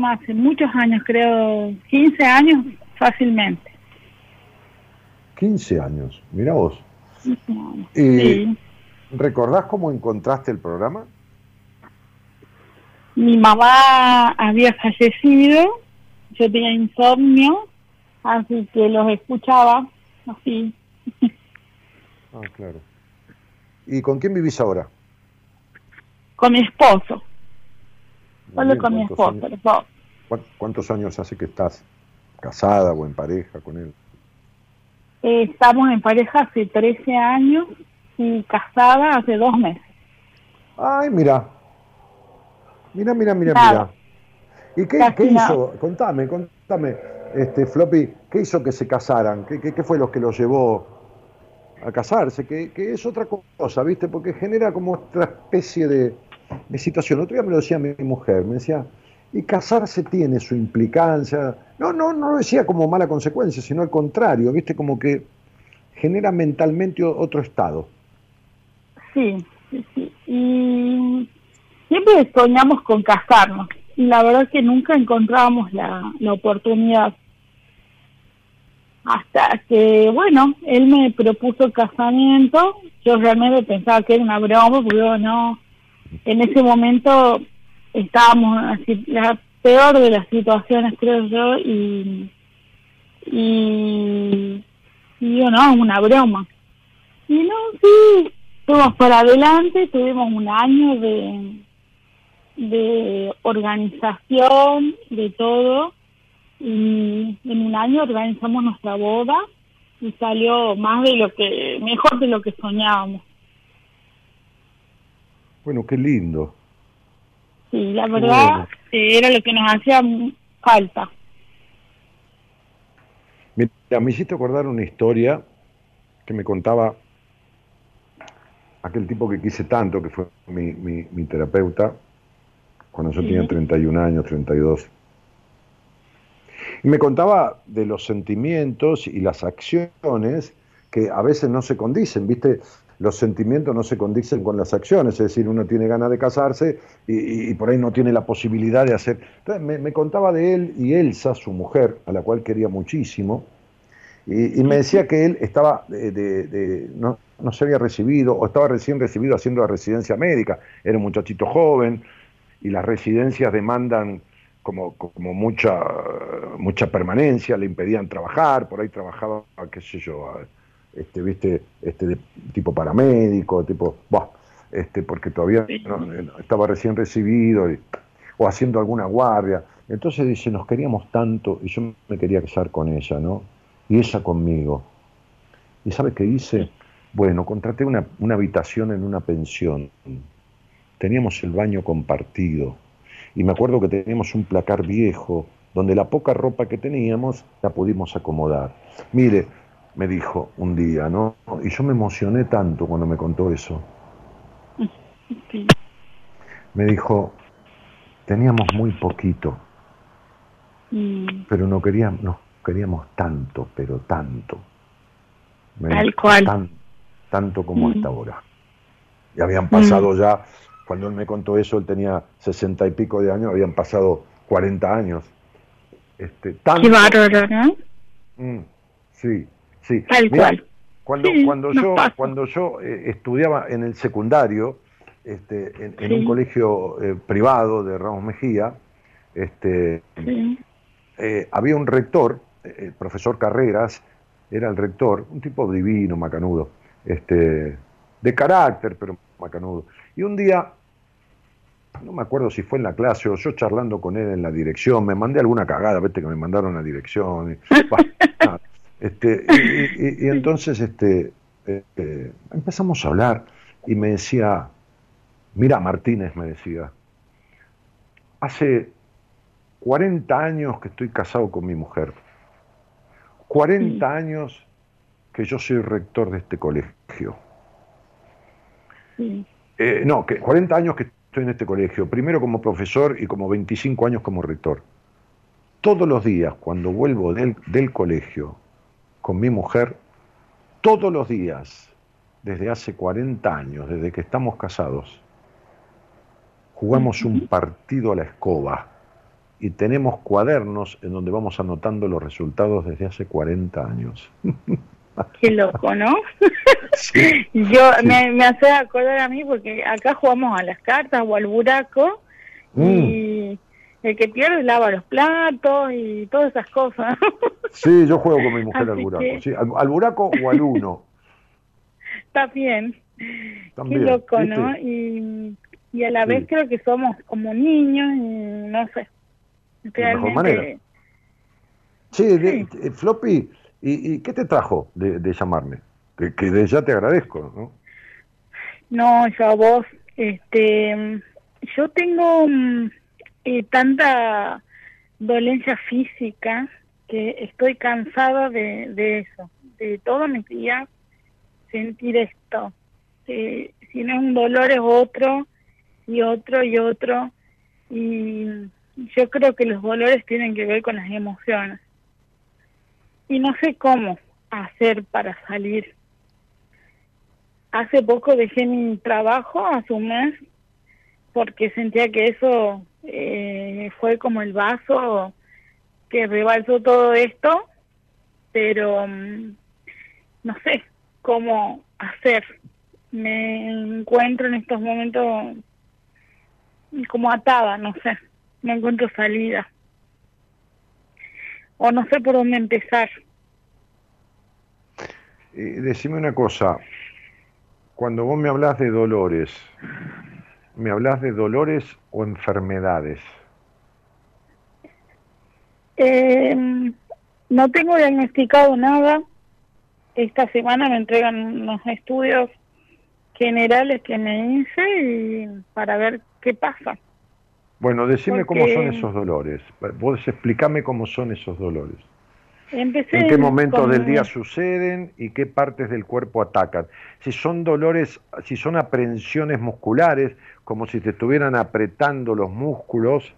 Hace muchos años, creo, 15 años fácilmente. 15 años, mira vos. 15 años. Y- Sí. ¿Recordás cómo encontraste el programa? Mi mamá había fallecido, yo tenía insomnio, así que los escuchaba así. Ah, claro. ¿Y con quién vivís ahora? Con mi esposo, solo con mi ¿cuántos esposo, años- ¿Cuántos años hace que estás casada o en pareja con él? Eh, estamos en pareja hace 13 años y casada hace dos meses. Ay, mira. Mira, mira, mira, mira. ¿Y qué, qué hizo? Contame, contame, este, Floppy, ¿qué hizo que se casaran? ¿Qué, qué, qué fue lo que los llevó a casarse? Que, que es otra cosa, ¿viste? Porque genera como otra especie de, de situación. Otro día me lo decía mi mujer, me decía, Y casarse tiene su implicancia, no, no, no lo decía como mala consecuencia, sino al contrario, viste, como que genera mentalmente otro estado. Sí, sí, sí. Y siempre soñamos con casarnos. Y la verdad que nunca encontrábamos la, la oportunidad. Hasta que, bueno, él me propuso casamiento. Yo realmente pensaba que era una broma, porque no, en ese momento estábamos así, la peor de las situaciones, creo yo, y, y, y yo no, una broma. Y no, sí, fuimos para adelante, tuvimos un año de, de organización, de todo, y en un año organizamos nuestra boda y salió más de lo que, mejor de lo que soñábamos. Bueno, qué lindo. Sí, la verdad eh, era lo que nos hacía falta. Mira, me hiciste acordar una historia que me contaba aquel tipo que quise tanto, que fue mi, mi, mi terapeuta, cuando yo tenía 31 años, 32. Y me contaba de los sentimientos y las acciones que a veces no se condicen, ¿viste? Los sentimientos no se condicen con las acciones, es decir, uno tiene ganas de casarse y, por ahí no tiene la posibilidad de hacer. Entonces me, contaba de él y Elsa, su mujer, a la cual quería muchísimo, y, me decía que él estaba de, no, no, se había recibido o estaba recién recibido haciendo la residencia médica, era un muchachito joven y las residencias demandan como, como mucha, mucha permanencia, le impedían trabajar, por ahí trabajaba, qué sé yo, este, viste, este de tipo paramédico, tipo, este, porque todavía estaba recién recibido o haciendo alguna guardia. Entonces dice, nos queríamos tanto y yo me quería casar con ella, ¿no? Y ella conmigo. ¿Y sabe qué hice? Bueno, contraté una, una habitación en una pensión. Teníamos el baño compartido y me acuerdo que teníamos un placar viejo donde la poca ropa que teníamos la pudimos acomodar. Mire, me dijo un día, ¿no? Y yo me emocioné tanto cuando me contó eso. Me dijo, teníamos muy poquito, mm. pero no queríamos, no, queríamos tanto, pero tanto. Tal cual. tanto como mm. hasta ahora. Y habían pasado mm. ya cuando él me contó eso, él tenía sesenta y pico de años, habían pasado 40 años. Este, bárbaro, ¿no? Mm, sí, sí. Tal cual. Cuando, cuando, yo, cuando yo eh, estudiaba en el secundario, este, en, un colegio eh, privado de Ramos Mejía, este, eh, había un rector, el profesor Carreras, era el rector, un tipo divino, macanudo, este, de carácter, pero macanudo. Y un día no me acuerdo si fue en la clase o yo charlando con él en la dirección, me mandé alguna cagada, vete que me mandaron a dirección. Y, *laughs* este, y, entonces este, este, empezamos a hablar y me decía, mira Martínez, me decía, hace 40 años que estoy casado con mi mujer, 40 años que yo soy rector de este colegio. Eh, no, que 40 años que estoy en este colegio, primero como profesor y como 25 años como rector. Todos los días, cuando vuelvo del, del colegio con mi mujer, todos los días, desde hace 40 años, desde que estamos casados, jugamos un partido a la escoba y tenemos cuadernos en donde vamos anotando los resultados desde hace 40 años. *laughs* Qué loco, ¿no? *laughs* Yo Me, me, hace acordar a mí porque acá jugamos a las cartas o al buraco y mm. el que pierde lava los platos y todas esas cosas. *laughs* Sí, yo juego con mi mujer al buraco, sí, al, buraco o al uno. Está bien. Qué loco, ¿no? Y, y a la vez creo que somos como niños y no sé. De mejor manera. Sí, eh, Floppy, ¿Y, qué te trajo de, llamarme? Que, que ya te agradezco, ¿no? No, yo a vos, este, yo tengo mm, eh, tanta dolencia física que estoy cansada de, de eso, de todo mi día sentir esto. si no es un dolor es otro y otro y otro y yo creo que los dolores tienen que ver con las emociones. Y no sé cómo hacer para salir. Hace poco dejé mi trabajo, hace un mes, porque sentía que eso eh, fue como el vaso que rebalsó todo esto, pero mm, no sé cómo hacer. Me encuentro en estos momentos como atada, no sé, no encuentro salida. O no sé por dónde empezar. Eh, decime una cosa, cuando vos me hablas de dolores, ¿me hablas de dolores o enfermedades? Eh, no tengo diagnosticado nada. Esta semana me entregan unos estudios generales que me hice y para ver qué pasa. Bueno, decime cómo son esos dolores. Vos explícame cómo son esos dolores. Empecé ¿En qué momentos con- del día suceden y qué partes del cuerpo atacan? Si son dolores, si son aprehensiones musculares, como si te estuvieran apretando los músculos,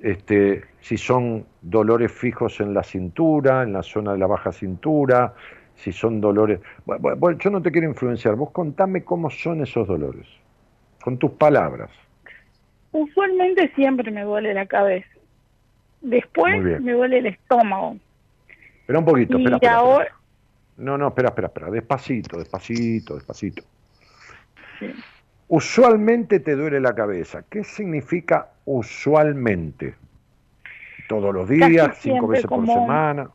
este, si son dolores fijos en la cintura, en la zona de la baja cintura, si son dolores... Bueno, yo no te quiero influenciar, vos contame cómo son esos dolores, con tus palabras. Usualmente siempre me duele la cabeza. Después me duele el estómago. Espera un poquito, Y espera, espera, No, no, espera, espera, espera. Despacito, despacito, despacito. Sí. Usualmente te duele la cabeza. ¿Qué significa usualmente? Todos los días, Casi cinco veces por semana.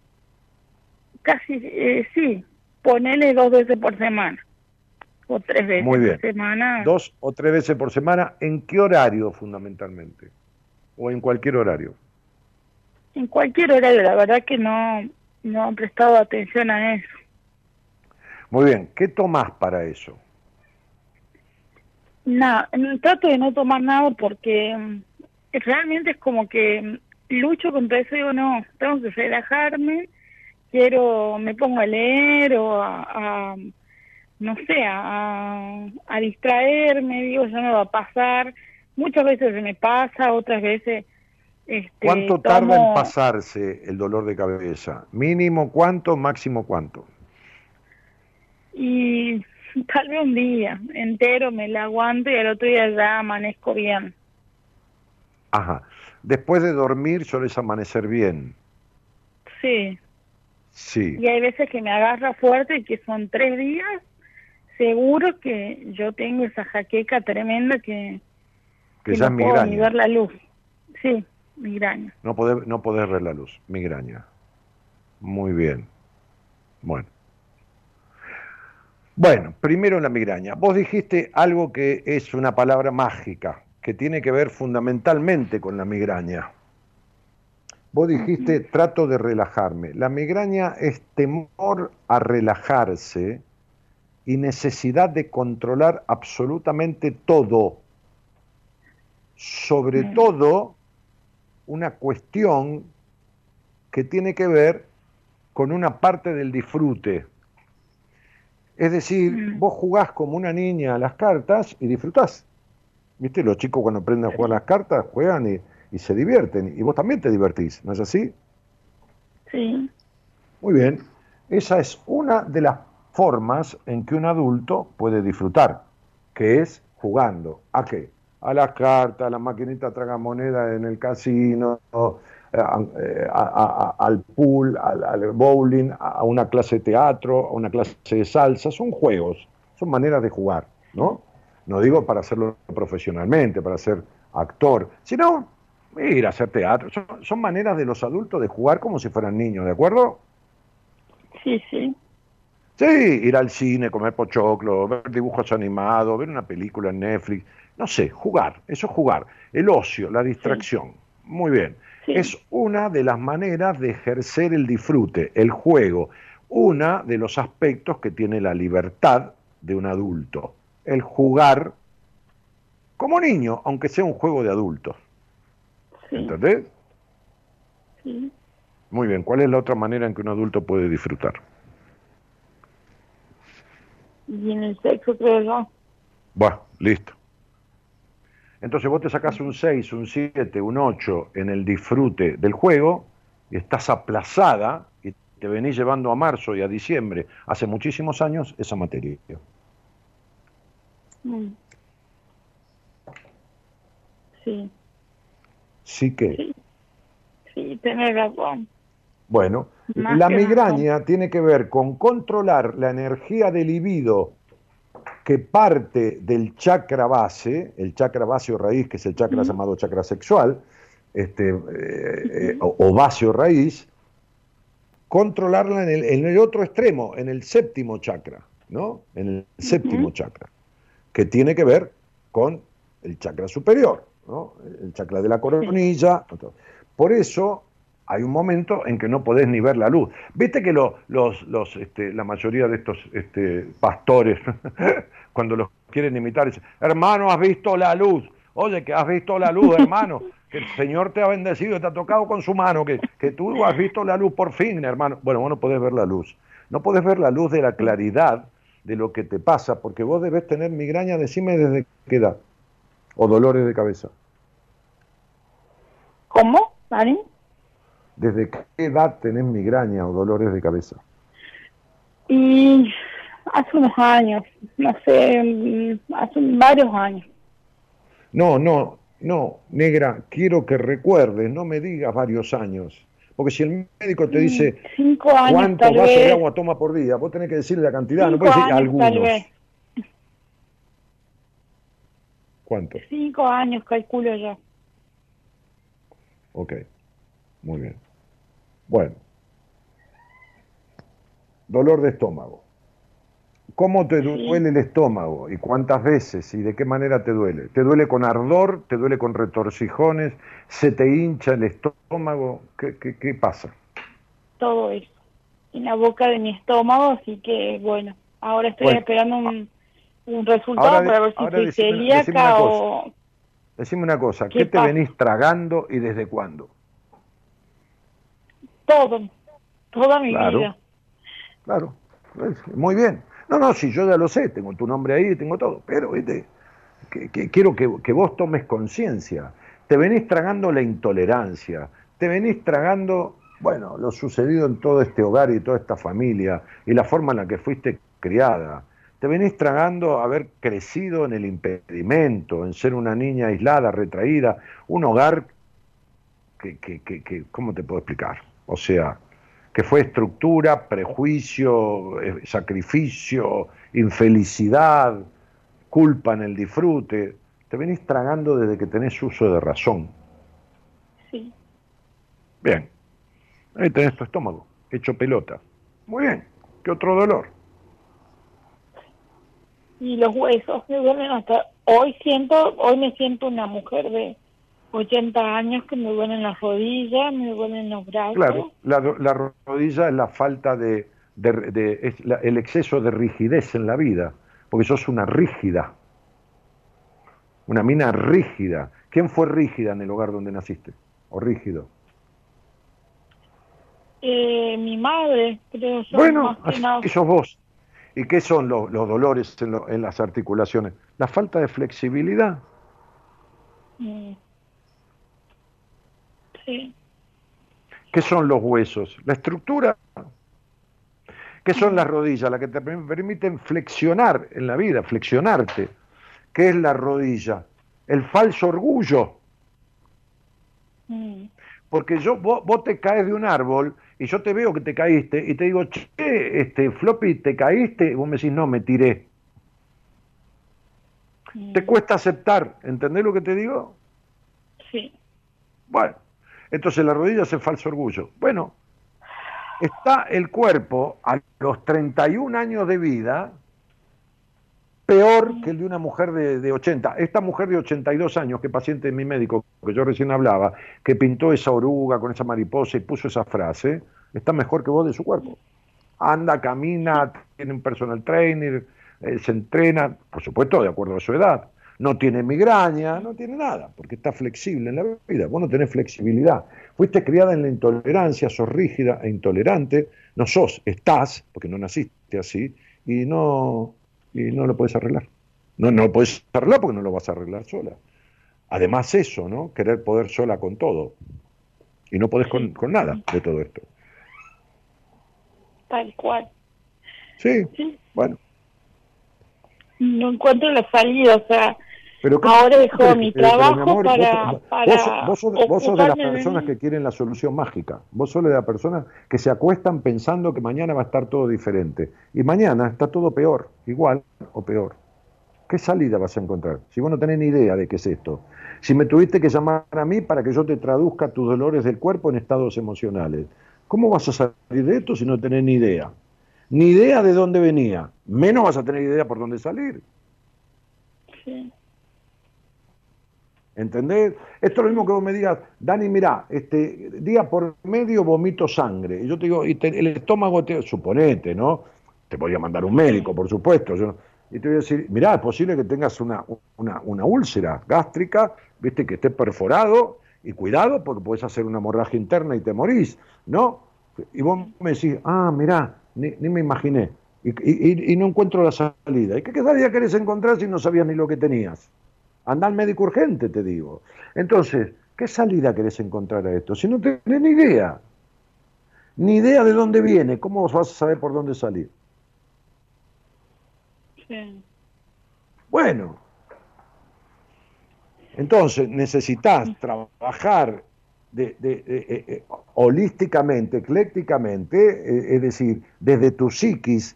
casi, eh, sí, ponele dos veces por semana. O tres veces Muy bien. por semana. Dos o tres veces por semana. ¿En qué horario fundamentalmente? O en cualquier horario. En cualquier horario, la verdad que no, no he prestado atención a eso. Muy bien. ¿Qué tomás para eso? Nada, trato de no tomar nada porque mm, realmente es como que mm, lucho contra eso y digo, no, tengo que relajarme, quiero, me pongo a leer o a, a, no sé, a, a distraerme, digo, ya me va a pasar. Muchas veces se me pasa, otras veces... Este, ¿Cuánto tarda en pasarse el dolor de cabeza? ¿Mínimo cuánto? ¿Máximo cuánto? Y *laughs* tal vez un día entero me la aguanto y al otro día ya amanezco bien. Ajá. Después de dormir sueles amanecer bien. Sí. Sí. Y hay veces que me agarra fuerte y que son tres días, seguro que yo tengo esa jaqueca tremenda que, Que que no puedo ni ver la luz. Sí, migraña. No podés, no podés ver la luz, migraña. Muy bien. Bueno. Bueno, primero la migraña. Vos dijiste algo que es una palabra mágica, que tiene que ver fundamentalmente con la migraña. Vos dijiste, trato de relajarme. La migraña es temor a relajarse y necesidad de controlar absolutamente todo. Sobre todo una cuestión que tiene que ver con una parte del disfrute. Es decir, Mm. vos jugás como una niña a las cartas y disfrutás. ¿Viste? Los chicos cuando aprenden a jugar las cartas juegan y, y se divierten. Y vos también te divertís, ¿no es así? Sí, Muy bien. Esa es una de las formas en que un adulto puede disfrutar, que es jugando. ¿A qué? A las cartas, a la maquinita tragamoneda en el casino, eh, al pool, al, al bowling, a una clase de teatro, a una clase de salsa. Son juegos, son maneras de jugar, ¿no? No digo para hacerlo profesionalmente, para ser actor, sino ir a hacer teatro. Son, son maneras de los adultos de jugar como si fueran niños, ¿de acuerdo? sí, sí. Sí, ir al cine, comer pochoclo, ver dibujos animados, ver una película en Netflix, no sé, jugar, eso es jugar. El ocio, la distracción. Muy bien. Sí. Es una de las maneras de ejercer el disfrute, el juego, una de los aspectos que tiene la libertad de un adulto, el jugar como niño, aunque sea un juego de adultos. Sí, ¿Entendés? sí. Muy bien, ¿cuál es la otra manera en que un adulto puede disfrutar? Y en el sexo creo yo. Bueno, listo. Entonces vos te sacás un 6, un 7, un 8 en el disfrute del juego y estás aplazada y te venís llevando a marzo y a diciembre, hace muchísimos años, esa materia. Mm. Sí, Sí que, sí, sí, tenés razón. Bueno, Más la migraña tiene que ver con controlar la energía del libido que parte del chakra base, el chakra base o raíz, que es el chakra llamado chakra sexual, este, eh, eh, o, o base o raíz, controlarla en el, en el otro extremo, en el séptimo chakra, ¿no? En el séptimo chakra, que tiene que ver con el chakra superior, ¿no? El chakra de la coronilla. Por eso hay un momento en que no podés ni ver la luz. Viste que lo- los, los, este, la mayoría de estos este, pastores, *laughs* cuando los quieren imitar, dicen, hermano, has visto la luz. Oye, que has visto la luz, hermano. *laughs* Que el Señor te ha bendecido, te ha tocado con su mano, que, que tú has visto la luz por fin, hermano. Bueno, vos no podés ver la luz. No podés ver la luz de la claridad de lo que te pasa, porque vos debes tener migraña, decime desde qué edad. O dolores de cabeza. ¿Cómo, Dani? ¿Desde qué edad tenés migraña o dolores de cabeza? Y hace unos años, no sé, mm, hace varios años. No, no, no, negra, quiero que recuerdes, no me digas varios años. Porque si el médico te dice Cinco años, cuántos tal vasos de agua toma por día, vos tenés que decirle la cantidad, no puedes decir tal algunos. vez. ¿Cuántos? Cinco años, calculo yo. Ok, muy bien. Bueno, dolor de estómago. ¿Cómo te duele el estómago y cuántas veces y de qué manera te duele? ¿Te duele con ardor? ¿Te duele con retorcijones? ¿Se te hincha el estómago? ¿Qué, qué, qué pasa? Todo eso. En la boca de mi estómago, así que bueno, ahora estoy Bueno, esperando un, un resultado ahora para ver si soy decime- decime celíaca cosa. o Decime una cosa, ¿Qué ¿qué, te venís tragando y desde cuándo? Todo, toda mi Claro. vida. Claro, es- muy bien. No, no, si yo ya lo sé, tengo tu nombre ahí, tengo todo, pero ¿viste? Que, que quiero que, que vos tomes conciencia. Te venís tragando la intolerancia, te venís tragando, bueno, lo sucedido en todo este hogar y toda esta familia y la forma en la que fuiste criada. Te venís tragando haber crecido en el impedimento, en ser una niña aislada, retraída, un hogar que, que, que, que- ¿cómo te puedo explicar? O sea, que fue estructura, prejuicio, eh, sacrificio, infelicidad, culpa en el disfrute. Te venís tragando desde que tenés uso de razón. Sí. Bien. Ahí tenés tu estómago, hecho pelota. Muy bien. ¿Qué otro dolor? Y los huesos me duelen hasta hoy siento, hoy me siento una mujer de 80 años que me duelen las rodillas, me duelen los brazos. Claro, la, ro- la rodilla es la falta de, de- de- es la- el exceso de rigidez en la vida, porque sos una rígida, una mina rígida. ¿Quién fue rígida en el hogar donde naciste? ¿O rígido? Eh, mi madre, creo Bueno, más que nada. sos vos. ¿Y qué son los, los dolores en, lo- en las articulaciones? La falta de flexibilidad. Mm. Sí, ¿Qué son los huesos? La estructura. ¿Qué son las rodillas? Las que te per- permiten flexionar en la vida, flexionarte. ¿Qué es la rodilla? El falso orgullo. Mm. Porque yo, vos, vos te caes de un árbol y yo te veo que te caíste y te digo, che, este, Floppy, ¿te caíste? Y vos me decís, no, me tiré. Mm. Te cuesta aceptar, ¿entendés lo que te digo? sí, Bueno, entonces la rodilla es el falso orgullo. Bueno, está el cuerpo a los 31 años de vida peor que el de una mujer de, de 80. Esta mujer de 82 años, que paciente de mi médico, que yo recién hablaba, que pintó esa oruga con esa mariposa y puso esa frase, está mejor que vos de su cuerpo. Anda, camina, tiene un personal trainer, eh, se entrena, por supuesto, de acuerdo a su edad. No tiene migraña, no tiene nada, porque está flexible en la vida. Vos no tenés flexibilidad. Fuiste criada en la intolerancia, sos rígida e intolerante. No sos, estás, porque no naciste así, y no, y no lo puedes arreglar. No, no lo puedes arreglar porque no lo vas a arreglar sola. Además eso, ¿no? Querer poder sola con todo. Y no podés con, con nada de todo esto. Tal cual. Sí, Sí. bueno. No encuentro la salida, o sea, Pero ¿qué- ahora dejo mi pero, trabajo amor, para, vos, para vos sos- vos sos- vos sos de las personas que quieren la solución mágica. Vos sos de las personas que se acuestan pensando que mañana va a estar todo diferente. Y mañana está todo peor, igual o peor. ¿Qué salida vas a encontrar? Si vos no tenés ni idea de qué es esto. Si me tuviste que llamar a mí para que yo te traduzca tus dolores del cuerpo en estados emocionales. ¿Cómo vas a salir de esto si no tenés ni idea? Ni idea de dónde venía. Menos vas a tener idea por dónde salir. Sí. ¿Entendés? Esto es lo mismo que vos me digas, Dani, mira, este día por medio vomito sangre. Y yo te digo, y el estómago te, suponete, ¿no? Te voy a mandar un médico, por supuesto. yo y te voy a decir, mira, es posible que tengas una, una, una úlcera gástrica, viste, que esté perforado, y cuidado, porque puedes hacer una hemorragia interna y te morís, ¿no? Y vos me decís, ah, mirá, ni, ni me imaginé. Y, y- y no encuentro la salida. ¿Y qué salida querés encontrar si no sabías ni lo que tenías? Anda al médico urgente, te digo. Entonces, ¿qué salida querés encontrar a esto? Si no tenés ni idea, ni idea de dónde viene, ¿cómo vas a saber por dónde salir? Sí. Bueno, entonces necesitas trabajar de, de- de- eh, eh, holísticamente, eclécticamente, eh, es decir, desde tu psiquis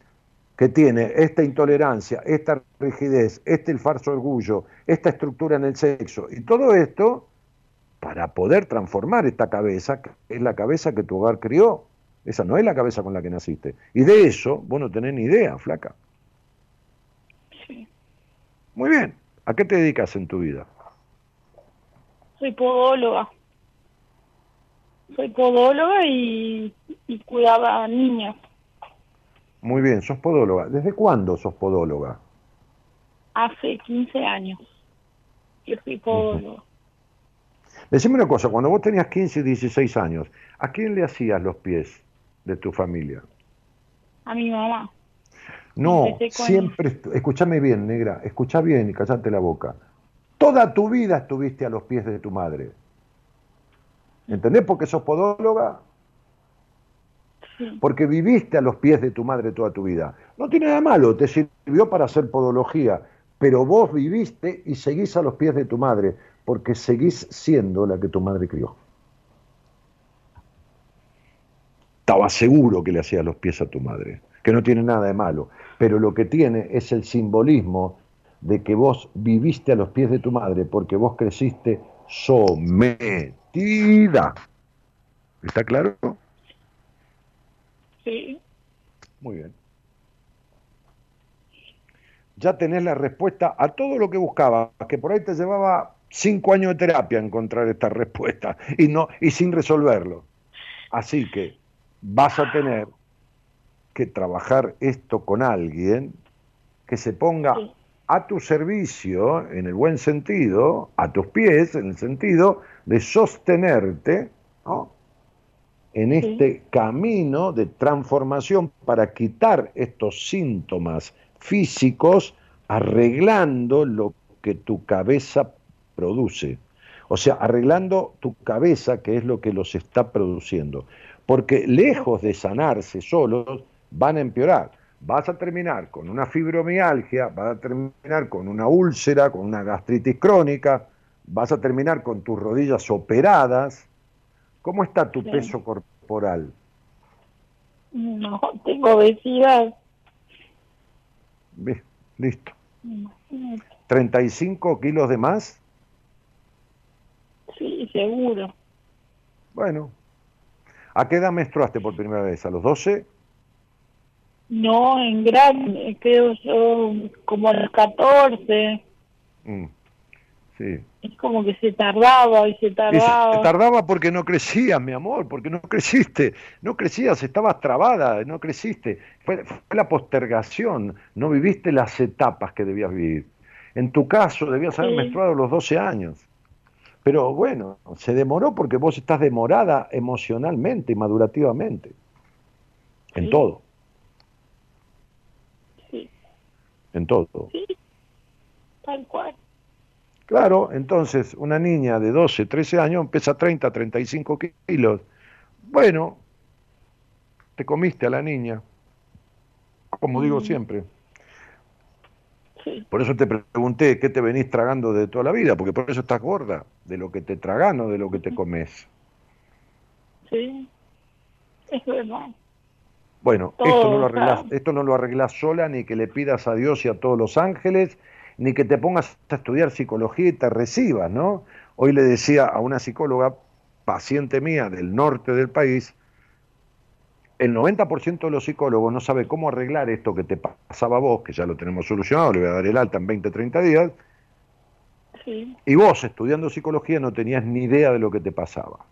que tiene esta intolerancia, esta rigidez, este falso orgullo, esta estructura en el sexo y todo esto para poder transformar esta cabeza, que es la cabeza que tu hogar crió. Esa no es la cabeza con la que naciste. Y de eso vos no tenés ni idea, flaca. Sí. Muy bien. ¿A qué te dedicas en tu vida? Soy podóloga. Soy podóloga y, y cuidaba a niños. Muy bien, sos podóloga. ¿Desde cuándo sos podóloga? Hace 15 años que soy podóloga. Decime una cosa, cuando vos tenías 15 y 16 años, ¿a quién le hacías los pies de tu familia? A mi mamá. No, siempre, escúchame bien, negra, escucha bien y callate la boca. Toda tu vida estuviste a los pies de tu madre. ¿Entendés por qué sos podóloga? Porque viviste a los pies de tu madre toda tu vida. No tiene nada malo, te sirvió para hacer podología, pero vos viviste y seguís a los pies de tu madre, porque seguís siendo la que tu madre crió. Estaba seguro que le hacías los pies a tu madre, que no tiene nada de malo, pero lo que tiene es el simbolismo de que vos viviste a los pies de tu madre porque vos creciste sometida. ¿Está claro? Sí. Muy bien. Ya tenés la respuesta a todo lo que buscabas, que por ahí te llevaba cinco años de terapia encontrar esta respuesta y no y sin resolverlo. Así que vas a tener que trabajar esto con alguien que se ponga Sí. a tu servicio, en el buen sentido, a tus pies, en el sentido de sostenerte, ¿no? En Sí. este camino de transformación para quitar estos síntomas físicos, arreglando lo que tu cabeza produce. O sea, arreglando tu cabeza, que es lo que los está produciendo. Porque lejos de sanarse solos, van a empeorar. Vas a terminar con una fibromialgia, vas a terminar con una úlcera, con una gastritis crónica, vas a terminar con tus rodillas operadas. ¿Cómo está tu Sí. peso corporal? No, tengo obesidad. Ve, Listo. Imagínate. ¿35 kilos de más? Sí, seguro. Bueno. ¿A qué edad menstruaste por primera vez? ¿A los 12? No, en grande, creo yo, como a los 14. Mm, Sí. Es como que se tardaba y se Y se tardaba. tardaba porque no crecías, mi amor, porque no creciste. No crecías, estabas trabada, no creciste. Fue, fue la postergación, no viviste las etapas que debías vivir. En tu caso, debías haber Sí. menstruado a los 12 años. Pero bueno, se demoró porque vos estás demorada emocionalmente y madurativamente. En Sí. todo, Sí, en todo. sí, tal cual. Claro, entonces una niña de 12, 13 años pesa 30, 35 kilos. Bueno, te comiste a la niña, como digo siempre. Sí, Por eso te pregunté qué te venís tragando de toda la vida, porque por eso estás gorda, de lo que te tragas, no de lo que te comes. sí. Es verdad. Bueno, Todo, esto no, lo arreglás, esto no lo arreglás sola, ni que le pidas a Dios y a todos los ángeles, ni que te pongas a estudiar psicología y te recibas, ¿no? Hoy le decía a una psicóloga, paciente mía del norte del país, el 90% de los psicólogos no sabe cómo arreglar esto que te pasaba a vos, que ya lo tenemos solucionado, le voy a dar el alta en 20, 30 días, Sí, y vos estudiando psicología no tenías ni idea de lo que te pasaba.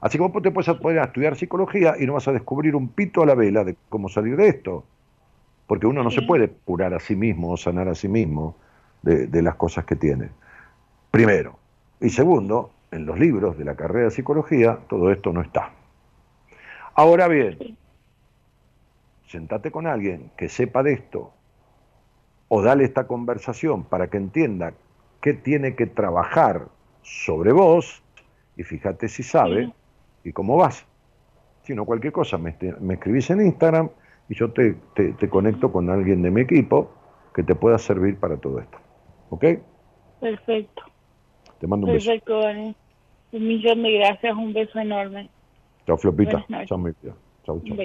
Así que vos te puedes poner a estudiar psicología y no vas a descubrir un pito a la vela de cómo salir de esto. Porque uno no se puede curar a sí mismo o sanar a sí mismo de, de las cosas que tiene. Primero. Y segundo, en los libros de la carrera de psicología todo esto no está. Ahora bien, sentate con alguien que sepa de esto o dale esta conversación para que entienda qué tiene que trabajar sobre vos y fíjate si sabe y cómo vas. Si no, cualquier cosa, me, me escribís en Instagram y yo te, te- te conecto con alguien de mi equipo que te pueda servir para todo esto. ¿Ok? perfecto. Te mando un beso. Perfecto, Dani. Un millón de gracias, un beso enorme. Chao, Flopita. Chao, mi vida. Chao, chao.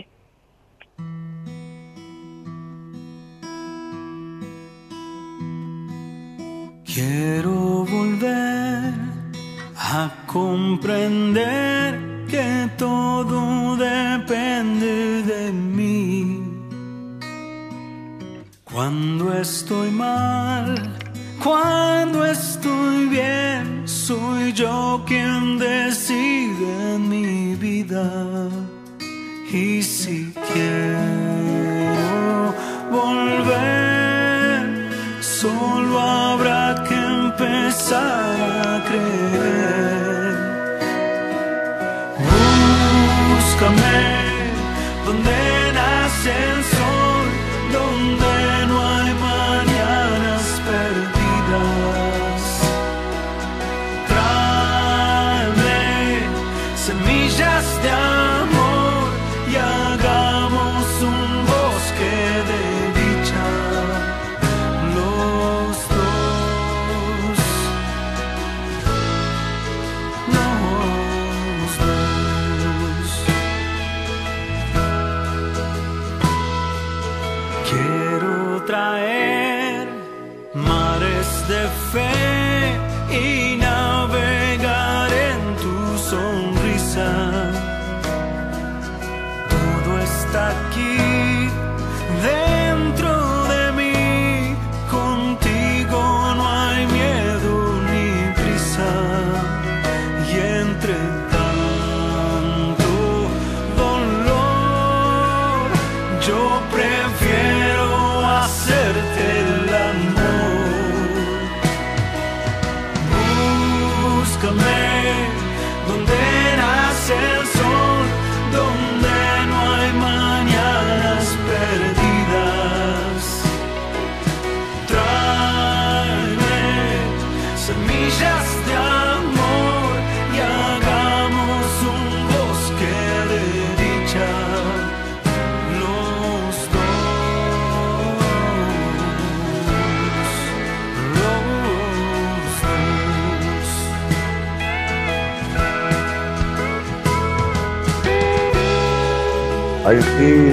Quiero volver a comprender que todo depende de mí. Cuando estoy mal, cuando estoy bien, soy yo quien decide en mi vida. Y si quiero volver, solo habrá que empezar a creer. Búscame donde nace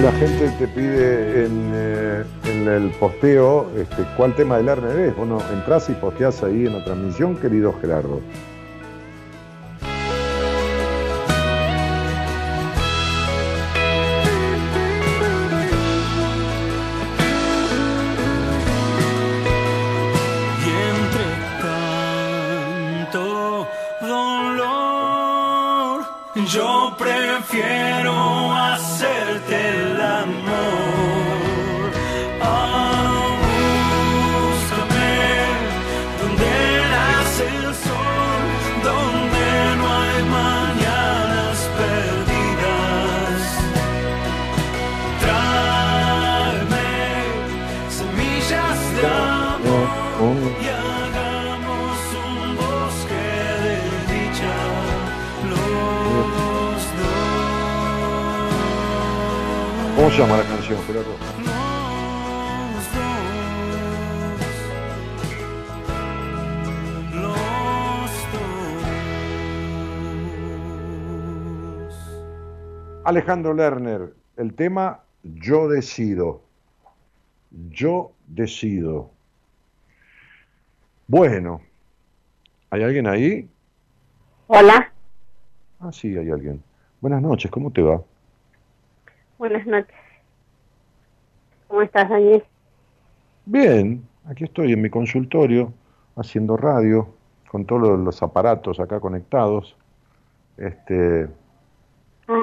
la gente te pide en, eh, el posteo este, cuál tema del es. Bueno, entras y posteás ahí en la transmisión, querido Gerardo. Alejandro Lerner, el tema Yo decido. Yo decido. Bueno, ¿hay alguien ahí? Hola, Ah, sí, hay alguien. Buenas noches, ¿cómo te va? buenas noches. ¿Cómo estás, Daniel? Bien, aquí estoy en mi consultorio haciendo radio con todos los aparatos acá conectados. Este,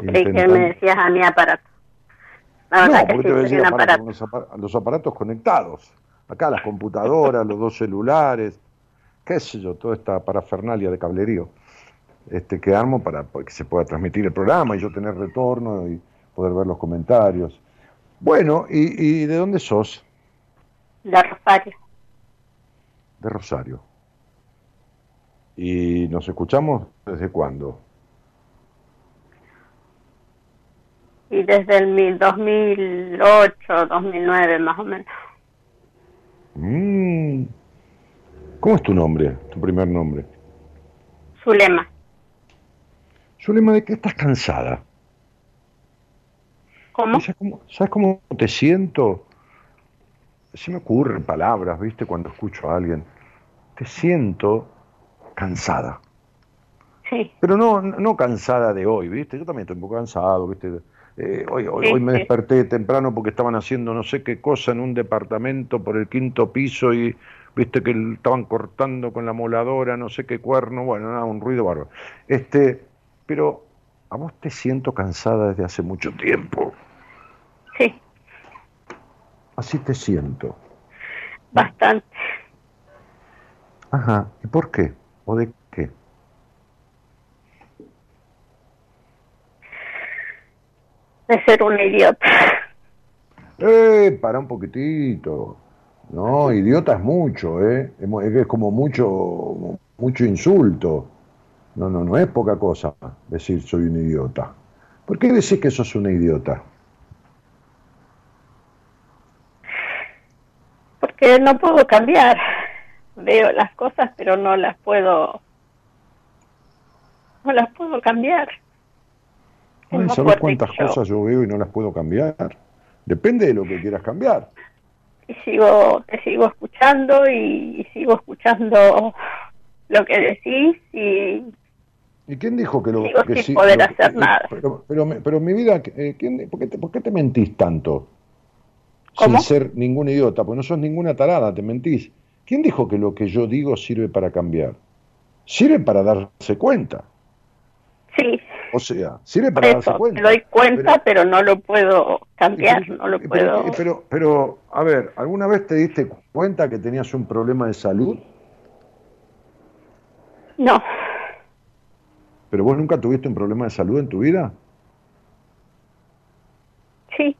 creí que Intentando- me decías a mi aparato. La no, que te aparato, aparato. los aparatos conectados. Acá las computadoras, los dos celulares, qué sé yo, toda esta parafernalia de cablerío este, que armo para que se pueda transmitir el programa y yo tener retorno y poder ver los comentarios. Bueno, ¿y, y de dónde sos? De Rosario. De Rosario. ¿Y nos escuchamos desde cuándo? Y desde el mil- 2008, 2009 más o menos. Mm. ¿Cómo es tu nombre, tu primer nombre? Zulema. Zulema, ¿de qué estás cansada? ¿Cómo? ¿Sabes cómo, sabes cómo te siento? Se me ocurren palabras, ¿viste? Cuando escucho a alguien. Te siento cansada. Sí, Pero no, no cansada de hoy, ¿viste? Yo también estoy un poco cansado, ¿viste? Eh, hoy, hoy, hoy me desperté temprano porque estaban haciendo no sé qué cosa en un departamento por el quinto piso y viste que estaban cortando con la moladora, no sé qué cuerno, bueno, nada, un ruido bárbaro. Este, pero a vos te siento cansada desde hace mucho tiempo. sí, Así te siento. bastante. Ajá. ¿Y por qué? ¿O de qué? De ser una idiota. Eh, para un poquitito. No, idiota es mucho, ¿eh? Es como mucho, mucho insulto. No, no, no es poca cosa decir soy un idiota. ¿Por qué decís que sos una idiota? Porque no puedo cambiar. Veo las cosas, pero no las puedo. No las puedo cambiar. Es Ay, más ¿Sabés fuerte cuántas yo. cosas yo veo y no las puedo cambiar? Depende de lo que quieras cambiar. y sigo te sigo escuchando y, sigo escuchando lo que decís y ¿Y quién dijo que lo que sin poder lo- hacer eh, nada. Pero, pero, mi- pero mi vida, eh, ¿quién- por, qué te, por qué te mentís tanto? ¿Cómo? Sin ser ningún idiota, porque no sos ninguna tarada, te mentís. ¿Quién dijo que lo que yo digo sirve para cambiar? Sirve para darse cuenta. sí O sea, sirve para darse cuenta. me doy cuenta pero, no lo puedo cambiar no lo pero- puedo Pero, pero, a ver, ¿alguna vez te diste cuenta que tenías un problema de salud? no ¿Pero vos nunca tuviste un problema de salud en tu vida? sí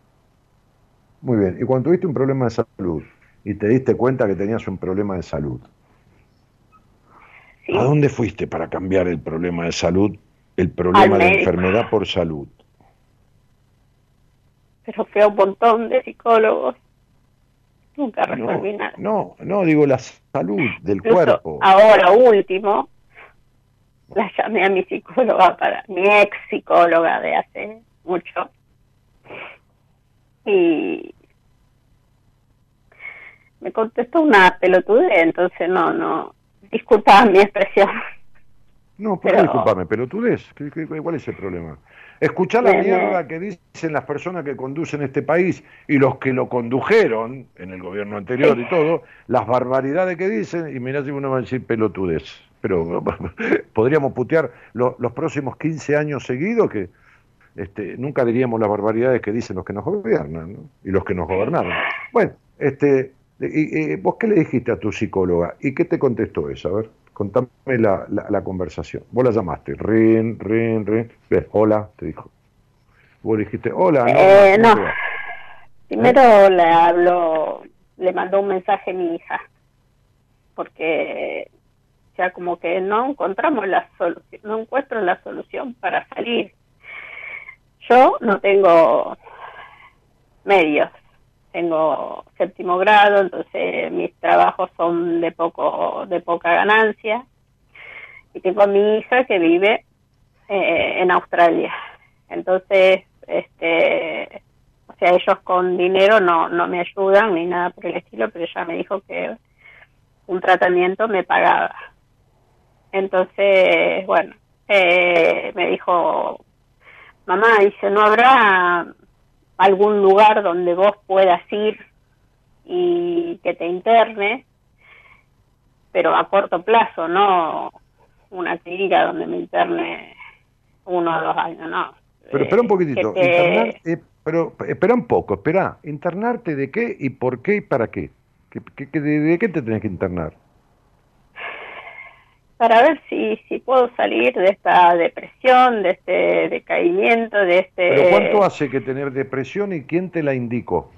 Muy bien. Y cuando tuviste un problema de salud y te diste cuenta que tenías un problema de salud, sí ¿a dónde fuiste para cambiar el problema de salud, el problema de enfermedad por salud? pero fui a un montón de psicólogos. Nunca No, resolví nada. no, no, digo la salud del Incluso cuerpo. ahora último la llamé a mi psicóloga para mi ex psicóloga de hace mucho. Y me contestó una pelotudez entonces no no disculpa mi expresión No, pero, pero- discúlpame, pelotudez. ¿Qué- qué- ¿Cuál es el problema? Escuchá la mierda que dicen las personas que conducen este país y los que lo condujeron en el gobierno anterior y todo, las barbaridades que dicen, y mirá si uno va a decir pelotudez. Pero *laughs* podríamos putear lo- los próximos 15 años seguidos que este, nunca diríamos las barbaridades que dicen los que nos gobiernan ¿no? y los que nos gobernaron. Bueno, este, y, y, ¿vos qué le dijiste a tu psicóloga? ¿Y qué te contestó ella? A ver, contame la, la, la conversación. Vos la llamaste, rin, rin, rin, ves, hola, te dijo. Vos le dijiste, hola, no, Eh, ¿cómo no. primero le habló le mandó un mensaje a mi hija porque ya como que no encontramos la solución no encuentro la solución para salir yo no tengo medios. Tengo séptimo grado, entonces mis trabajos son de poco de poca ganancia. Y tengo a mi hija que vive eh, en Australia. Entonces, este, o sea, ellos con dinero no, no me ayudan ni nada por el estilo, pero ella me dijo que un tratamiento me pagaba. Entonces, bueno, eh, me dijo, mamá, dice, ¿no habrá algún lugar donde vos puedas ir y que te interne? Pero a corto plazo, no una clínica donde me interne uno o dos años, no. Pero espera un Eh, poquitito. te- internar- eh, pero espera un poco, espera. ¿Internarte de qué y por qué y para qué? ¿Qué- qué- qué- de, de qué te tenés que internar? Para ver si, si puedo salir de esta depresión, de este decaimiento, de este... ¿Pero cuánto hace que tener depresión y quién te la indicó?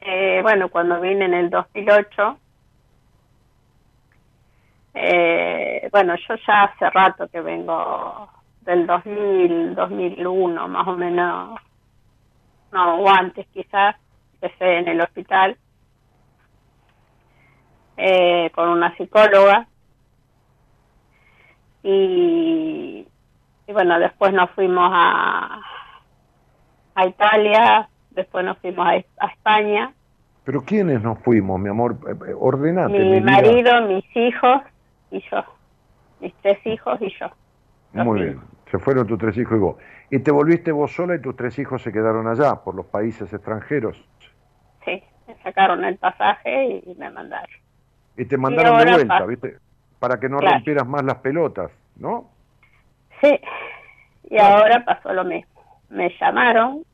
Eh, bueno, cuando vine en el 2008, eh, bueno, yo ya hace rato que vengo del 2000, 2001, más o menos, no, o antes quizás, empecé en el hospital eh, con una psicóloga y, y bueno, después nos fuimos a, a Italia, después nos fuimos a, a España ¿Pero quiénes nos fuimos, mi amor? Eh, eh, Ordenate, mi mi vida. marido, mis hijos y yo. Mis tres hijos y yo. Muy bien. Se fueron tus tres hijos y vos. Y te volviste vos sola y tus tres hijos se quedaron allá, por los países extranjeros. Sí, me sacaron el pasaje y me mandaron. Y te mandaron de vuelta, ¿viste? Para que no Claro. rompieras más las pelotas, ¿no? Sí, y ahora pasó lo mismo. Me llamaron,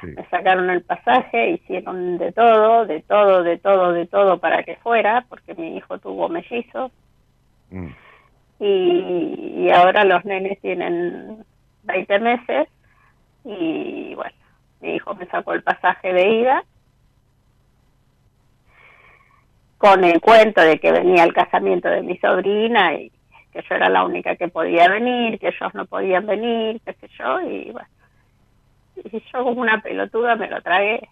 Sí. me sacaron el pasaje, hicieron de todo, de todo, de todo, de todo para que fuera, porque mi hijo tuvo mellizos. Mm. y, y ahora los nenes tienen 20 meses y bueno, mi hijo me sacó el pasaje de ida con el cuento de que venía el casamiento de mi sobrina y que yo era la única que podía venir, que ellos no podían venir, qué sé yo, y bueno, y yo como una pelotuda me lo tragué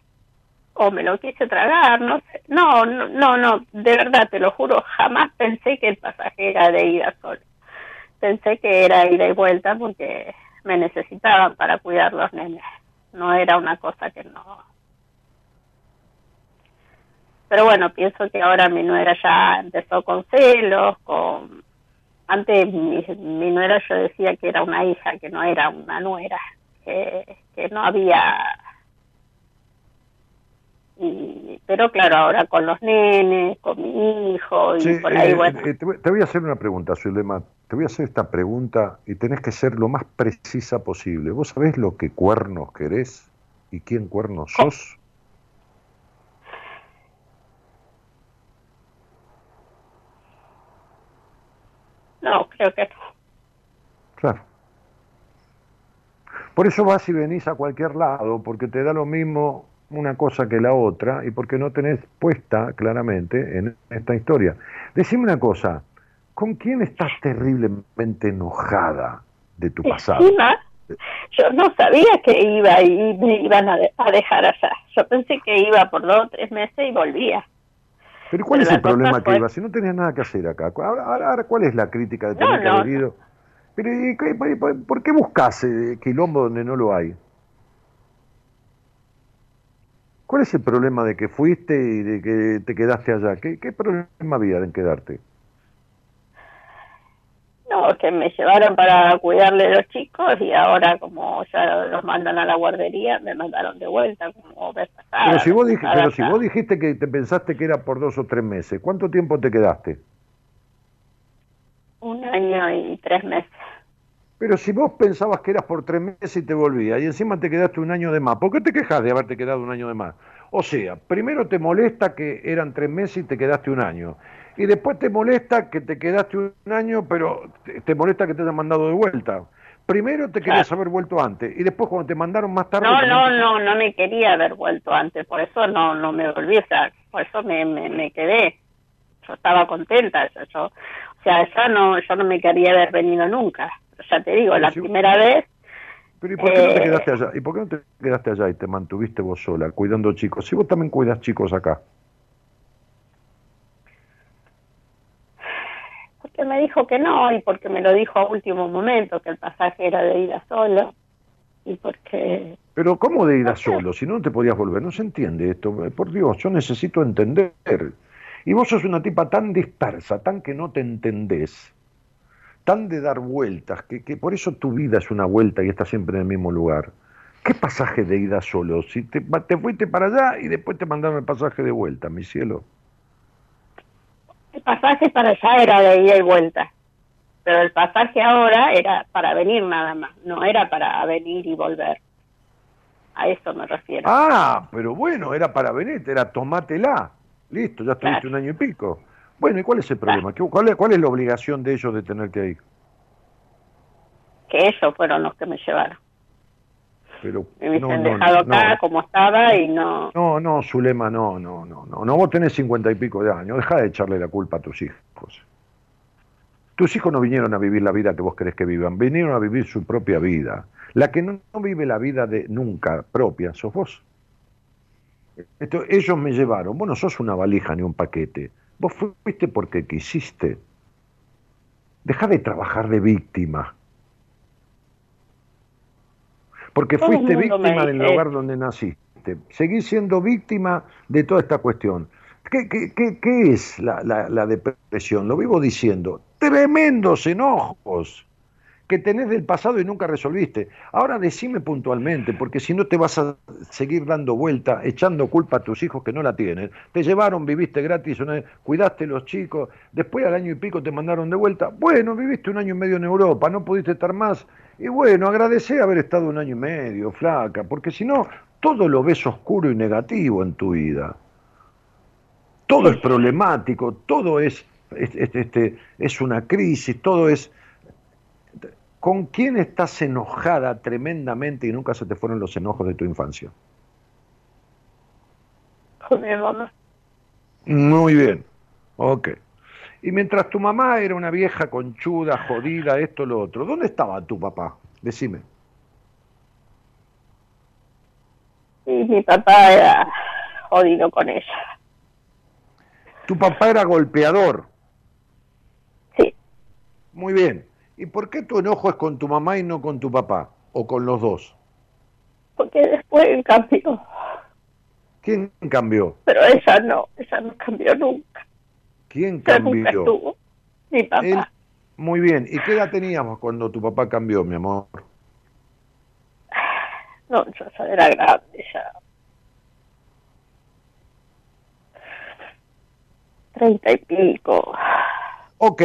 o me lo quise tragar, no sé. No, no, no, no, de verdad, te lo juro, jamás pensé que el pasaje era de ida solo. Pensé que era ida y vuelta porque me necesitaban para cuidar los nenes. No era una cosa que no. Pero bueno, pienso que ahora mi nuera ya empezó con celos, con... Antes mi, mi nuera yo decía que era una hija, que no era una nuera, que, que no había y, pero claro, ahora con los nenes, con mi hijo y Sí, por ahí, eh, bueno. eh, te, voy, te voy a hacer una pregunta, Zulema. Te voy a hacer esta pregunta y tenés que ser lo más precisa posible. ¿Vos sabés lo que cuernos querés y quién cuernos sos? No, creo que no. Claro. Por eso vas y venís a cualquier lado, porque te da lo mismo una cosa que la otra y porque no tenés puesta claramente en esta historia. Decime una cosa, ¿con quién estás terriblemente enojada de tu pasado? Encima, yo no sabía que iba y me iban a, de- a dejar allá. Yo pensé que iba por dos o tres meses y volvía. Pero ¿cuál Pero es el problema que fue- ibas? Si no tenías nada que hacer acá. Ahora, ahora- ¿cuál es la crítica de No, tener que no, haber ido? Pero, ¿y por- por qué buscas eh, quilombo donde no lo hay? ¿Cuál es el problema de que fuiste y de que te quedaste allá? ¿Qué, qué problema había en quedarte? No, que me llevaron para cuidarle a los chicos y ahora como ya los mandan a la guardería, me mandaron de vuelta como pasada, Pero si, vos dij- pero si vos dijiste que te pensaste que era por dos o tres meses, ¿cuánto tiempo te quedaste? Un año y tres meses. Pero si vos pensabas que eras por tres meses y te volvías, y encima te quedaste un año de más, ¿por qué te quejas de haberte quedado un año de más? O sea, primero te molesta que eran tres meses y te quedaste un año. Y después te molesta que te quedaste un año, pero te, molesta que te hayan mandado de vuelta. Primero te querías haber vuelto antes, y después cuando te mandaron más tarde... No, no, te- no, no me quería haber vuelto antes, por eso no no me volví, o sea, por eso me, me, me quedé. Yo estaba contenta, yo, yo- o sea, ya no, yo no me quería haber venido nunca. Ya te digo, Pero la si- primera vez Pero ¿y por qué no te Eh, quedaste allá? ¿Y por qué no te quedaste allá y te mantuviste vos sola, cuidando chicos? Si vos también cuidas chicos acá. Porque me dijo que no y porque me lo dijo a último momento, que el pasaje era de ida solo y porque Pero ¿cómo de ir a solo? Si no te podías volver. No se entiende esto. Eh, Por Dios, yo necesito entender. Y vos sos una tipa tan dispersa, tan que no te entendés, tan de dar vueltas, que, que por eso tu vida es una vuelta y estás siempre en el mismo lugar. ¿Qué pasaje de ida solo? Si te, te fuiste para allá y después te mandaron el pasaje de vuelta, mi cielo. El pasaje para allá era de ida y vuelta. Pero el pasaje ahora era para venir nada más, no era para venir y volver. A eso me refiero. Ah, pero bueno, era para venirte, era tomátela. Listo, ya estuviste Claro. un año y pico. Bueno, ¿y cuál es el problema? ¿Qué- ¿Cuál es, ¿Cuál es la obligación de ellos de tenerte ahí? Que ellos fueron los que me llevaron. Pero, Me no, no, dejado acá no. como estaba y no... No, no, Zulema, no, no, no, no. No, vos tenés cincuenta y pico de años. Deja de echarle la culpa a tus hijos. Tus hijos no vinieron a vivir la vida que vos querés que vivan. Vinieron a vivir su propia vida. La que no, no vive la vida de nunca propia sos vos. Esto, ellos me llevaron. Vos no sos una valija ni un paquete. Vos fuiste porque quisiste. Deja de trabajar de víctima. Porque Todo fuiste víctima del lugar donde naciste. Seguís siendo víctima de toda esta cuestión. ¿Qué, qué- qué- qué es la, la- la depresión? Lo vivo diciendo. Tremendos enojos que tenés del pasado y nunca resolviste. Ahora decime puntualmente, porque si no te vas a seguir dando vuelta, echando culpa a tus hijos que no la tienen. Te llevaron, viviste gratis, una cuidaste los chicos, después al año y pico te mandaron de vuelta. Bueno, viviste un año y medio en Europa, no pudiste estar más. Y bueno, agradecé haber estado un año y medio, flaca, porque si no, todo lo ves oscuro y negativo en tu vida. Todo es problemático, todo es, es- es- este, es una crisis, todo es... ¿Con quién estás enojada tremendamente y nunca se te fueron los enojos de tu infancia? Con mi mamá. Muy bien, ok. Y mientras tu mamá era una vieja conchuda, jodida, esto, lo otro, ¿dónde estaba tu papá? Decime. Y mi papá era jodido con ella. Tu papá era golpeador. Sí, Muy bien. ¿Y por qué tu enojo es con tu mamá y no con tu papá? ¿O con los dos? porque después cambió. ¿Quién cambió? Pero ella no, ella no cambió nunca. ¿Quién Ella nunca cambió? estuvo. Mi papá. Él- Muy bien. ¿Y qué edad teníamos cuando tu papá cambió, mi amor? *sighs* No, yo era grande, ya. Treinta y pico. Ok.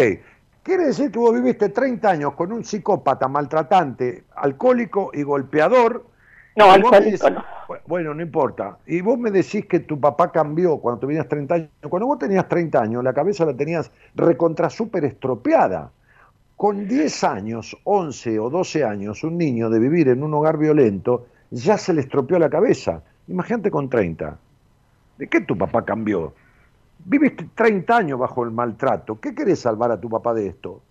Quiere decir que vos viviste 30 años con un psicópata, maltratante, alcohólico y golpeador. No, Y alcohólico decís- no. Bueno, no importa. Y vos me decís que tu papá cambió cuando tenías 30 años. Cuando vos tenías 30 años, la cabeza la tenías recontra súper estropeada. Con 10 años, 11 o 12 años, un niño de vivir en un hogar violento, ya se le estropeó la cabeza. Imagínate con 30. ¿De qué tu papá cambió? Viviste 30 años bajo el maltrato. ¿Qué querés salvar a tu papá de esto?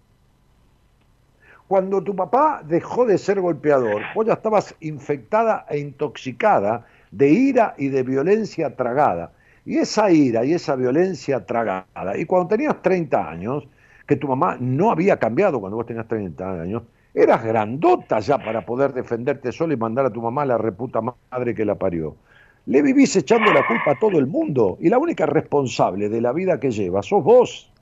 Cuando tu papá dejó de ser golpeador, vos ya estabas infectada e intoxicada de ira y de violencia tragada. Y esa ira y esa violencia tragada, y cuando tenías 30 años, que tu mamá no había cambiado cuando vos tenías 30 años, eras grandota ya para poder defenderte sola y mandar a tu mamá a la reputa madre que la parió. Le vivís echando la culpa a todo el mundo y la única responsable de la vida que llevas sos vos.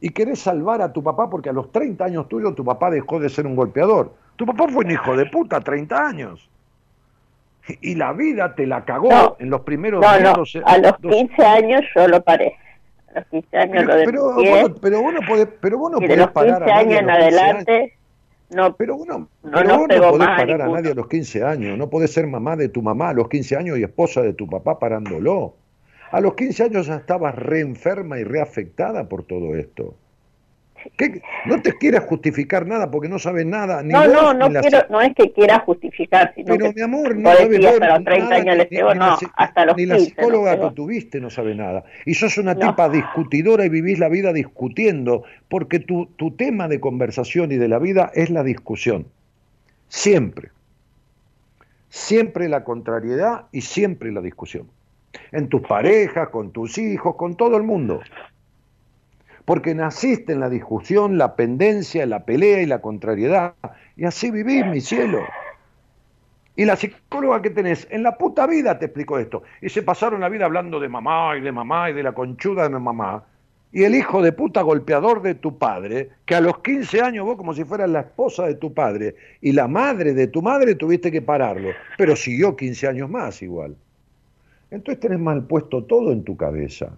Y querés salvar a tu papá porque a los 30 años tuyos tu papá dejó de ser un golpeador. Tu papá fue un hijo de puta, 30 años. Y la vida te la cagó No, en los primeros No, 10, no, 12 a los 12 15 años yo lo paré. A los 15 años pero, lo pero, denuncié. vos no- pero vos no podés, pero vos no de podés parar 15 a nadie años en los 15 años. No, Pero uno, No pero vos no podés parar a nadie a los 15 años, no podés ser mamá de tu mamá a los 15 años y esposa de tu papá parándolo. A los 15 años ya estabas reenferma y reafectada por todo esto. ¿Qué? No te quieras justificar nada porque no sabes nada. Ni no, vos, no, no ni quiero, no es que quiera justificar, sino Pero que mi amor, no sabes vos hasta los 30 nada, años les la no, psi- hasta los Ni la 15 nos psicóloga pegó. que tuviste no sabe nada. Y sos una No. tipa discutidora y vivís la vida discutiendo, porque tu, tu tema de conversación y de la vida es la discusión. Siempre. Siempre la contrariedad y siempre la discusión. En tus parejas, con tus hijos, con todo el mundo. Porque naciste en la discusión, la pendencia, la pelea y la contrariedad. Y así vivís, mi cielo. Y la psicóloga que tenés, en la puta vida te explicó esto. Y se pasaron la vida hablando de mamá y de mamá y de la conchuda de mamá. Y el hijo de puta golpeador de tu padre, que a los 15 años vos como si fueras la esposa de tu padre y la madre de tu madre tuviste que pararlo, pero siguió 15 años más igual. Entonces tenés mal puesto todo en tu cabeza.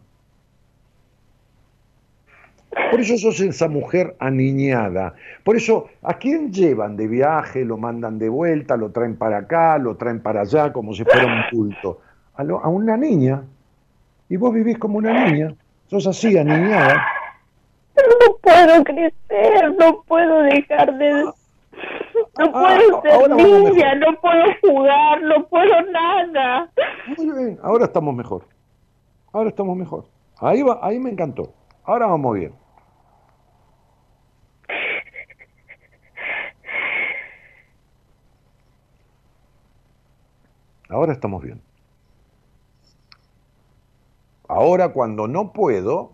Por eso sos esa mujer aniñada. Por eso, ¿a quién llevan de viaje? Lo mandan de vuelta, lo traen para acá, lo traen para allá, como si fuera un culto. A, lo- a una niña. Y vos vivís como una niña. Sos así, aniñada. Pero no puedo crecer, no puedo dejar de... No Ah, puedo ser ahora vamos niña, no puedo jugar, no puedo nada. Muy bien, ahora estamos mejor. Ahora estamos mejor. Ahí, va, ahí me encantó. Ahora vamos bien. Ahora estamos bien. Ahora cuando no puedo,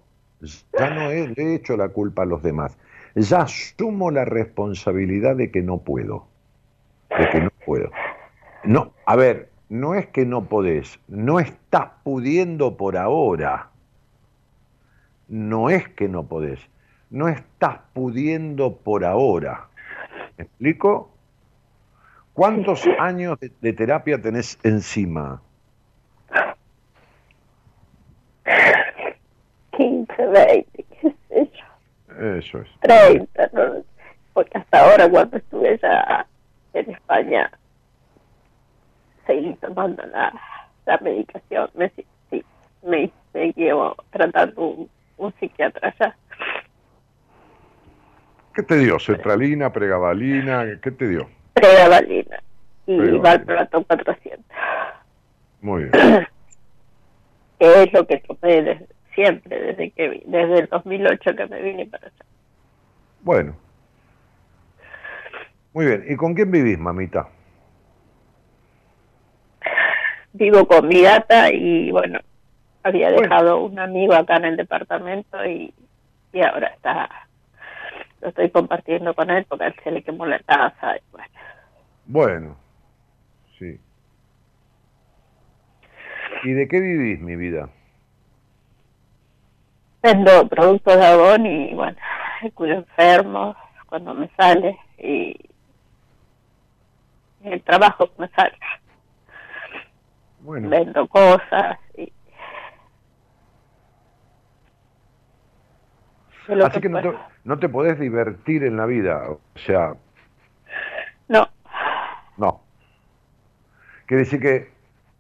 ya no he, hecho la culpa a los demás. Ya asumo la responsabilidad de que no puedo. De que no puedo. No, a ver, no es que no podés, no estás pudiendo por ahora. No es que no podés, no estás pudiendo por ahora. ¿Me explico? ¿Cuántos años de, de terapia tenés encima? 15, 20, qué sé yo, Eso es. 30, no, porque hasta ahora cuando estuve ya en España seguí tomando la, la medicación, me, sí, me, me llevo tratando un, un psiquiatra allá. ¿Qué te dio? ¿Cetralina, pregabalina? ¿Qué te dio? Pregabalina y. Valproato 400. Muy bien. que *clears throat* es lo que tomé desde, siempre, desde que desde el 2008 que me vine para allá. Bueno. Muy bien. ¿Y con quién vivís, mamita? Vivo con mi gata y bueno, había Bueno. dejado un amigo acá en el departamento y, y ahora está, lo estoy compartiendo con él porque él se le quemó la casa. Y bueno, Bueno. Sí. ¿Y de qué vivís, mi vida? vendo productos de Avon y bueno, cuido enfermos cuando me sale y el trabajo que me sale. Bueno. Vendo cosas y Así que no te. No te podés divertir en la vida. O sea, No, no. Quiere decir que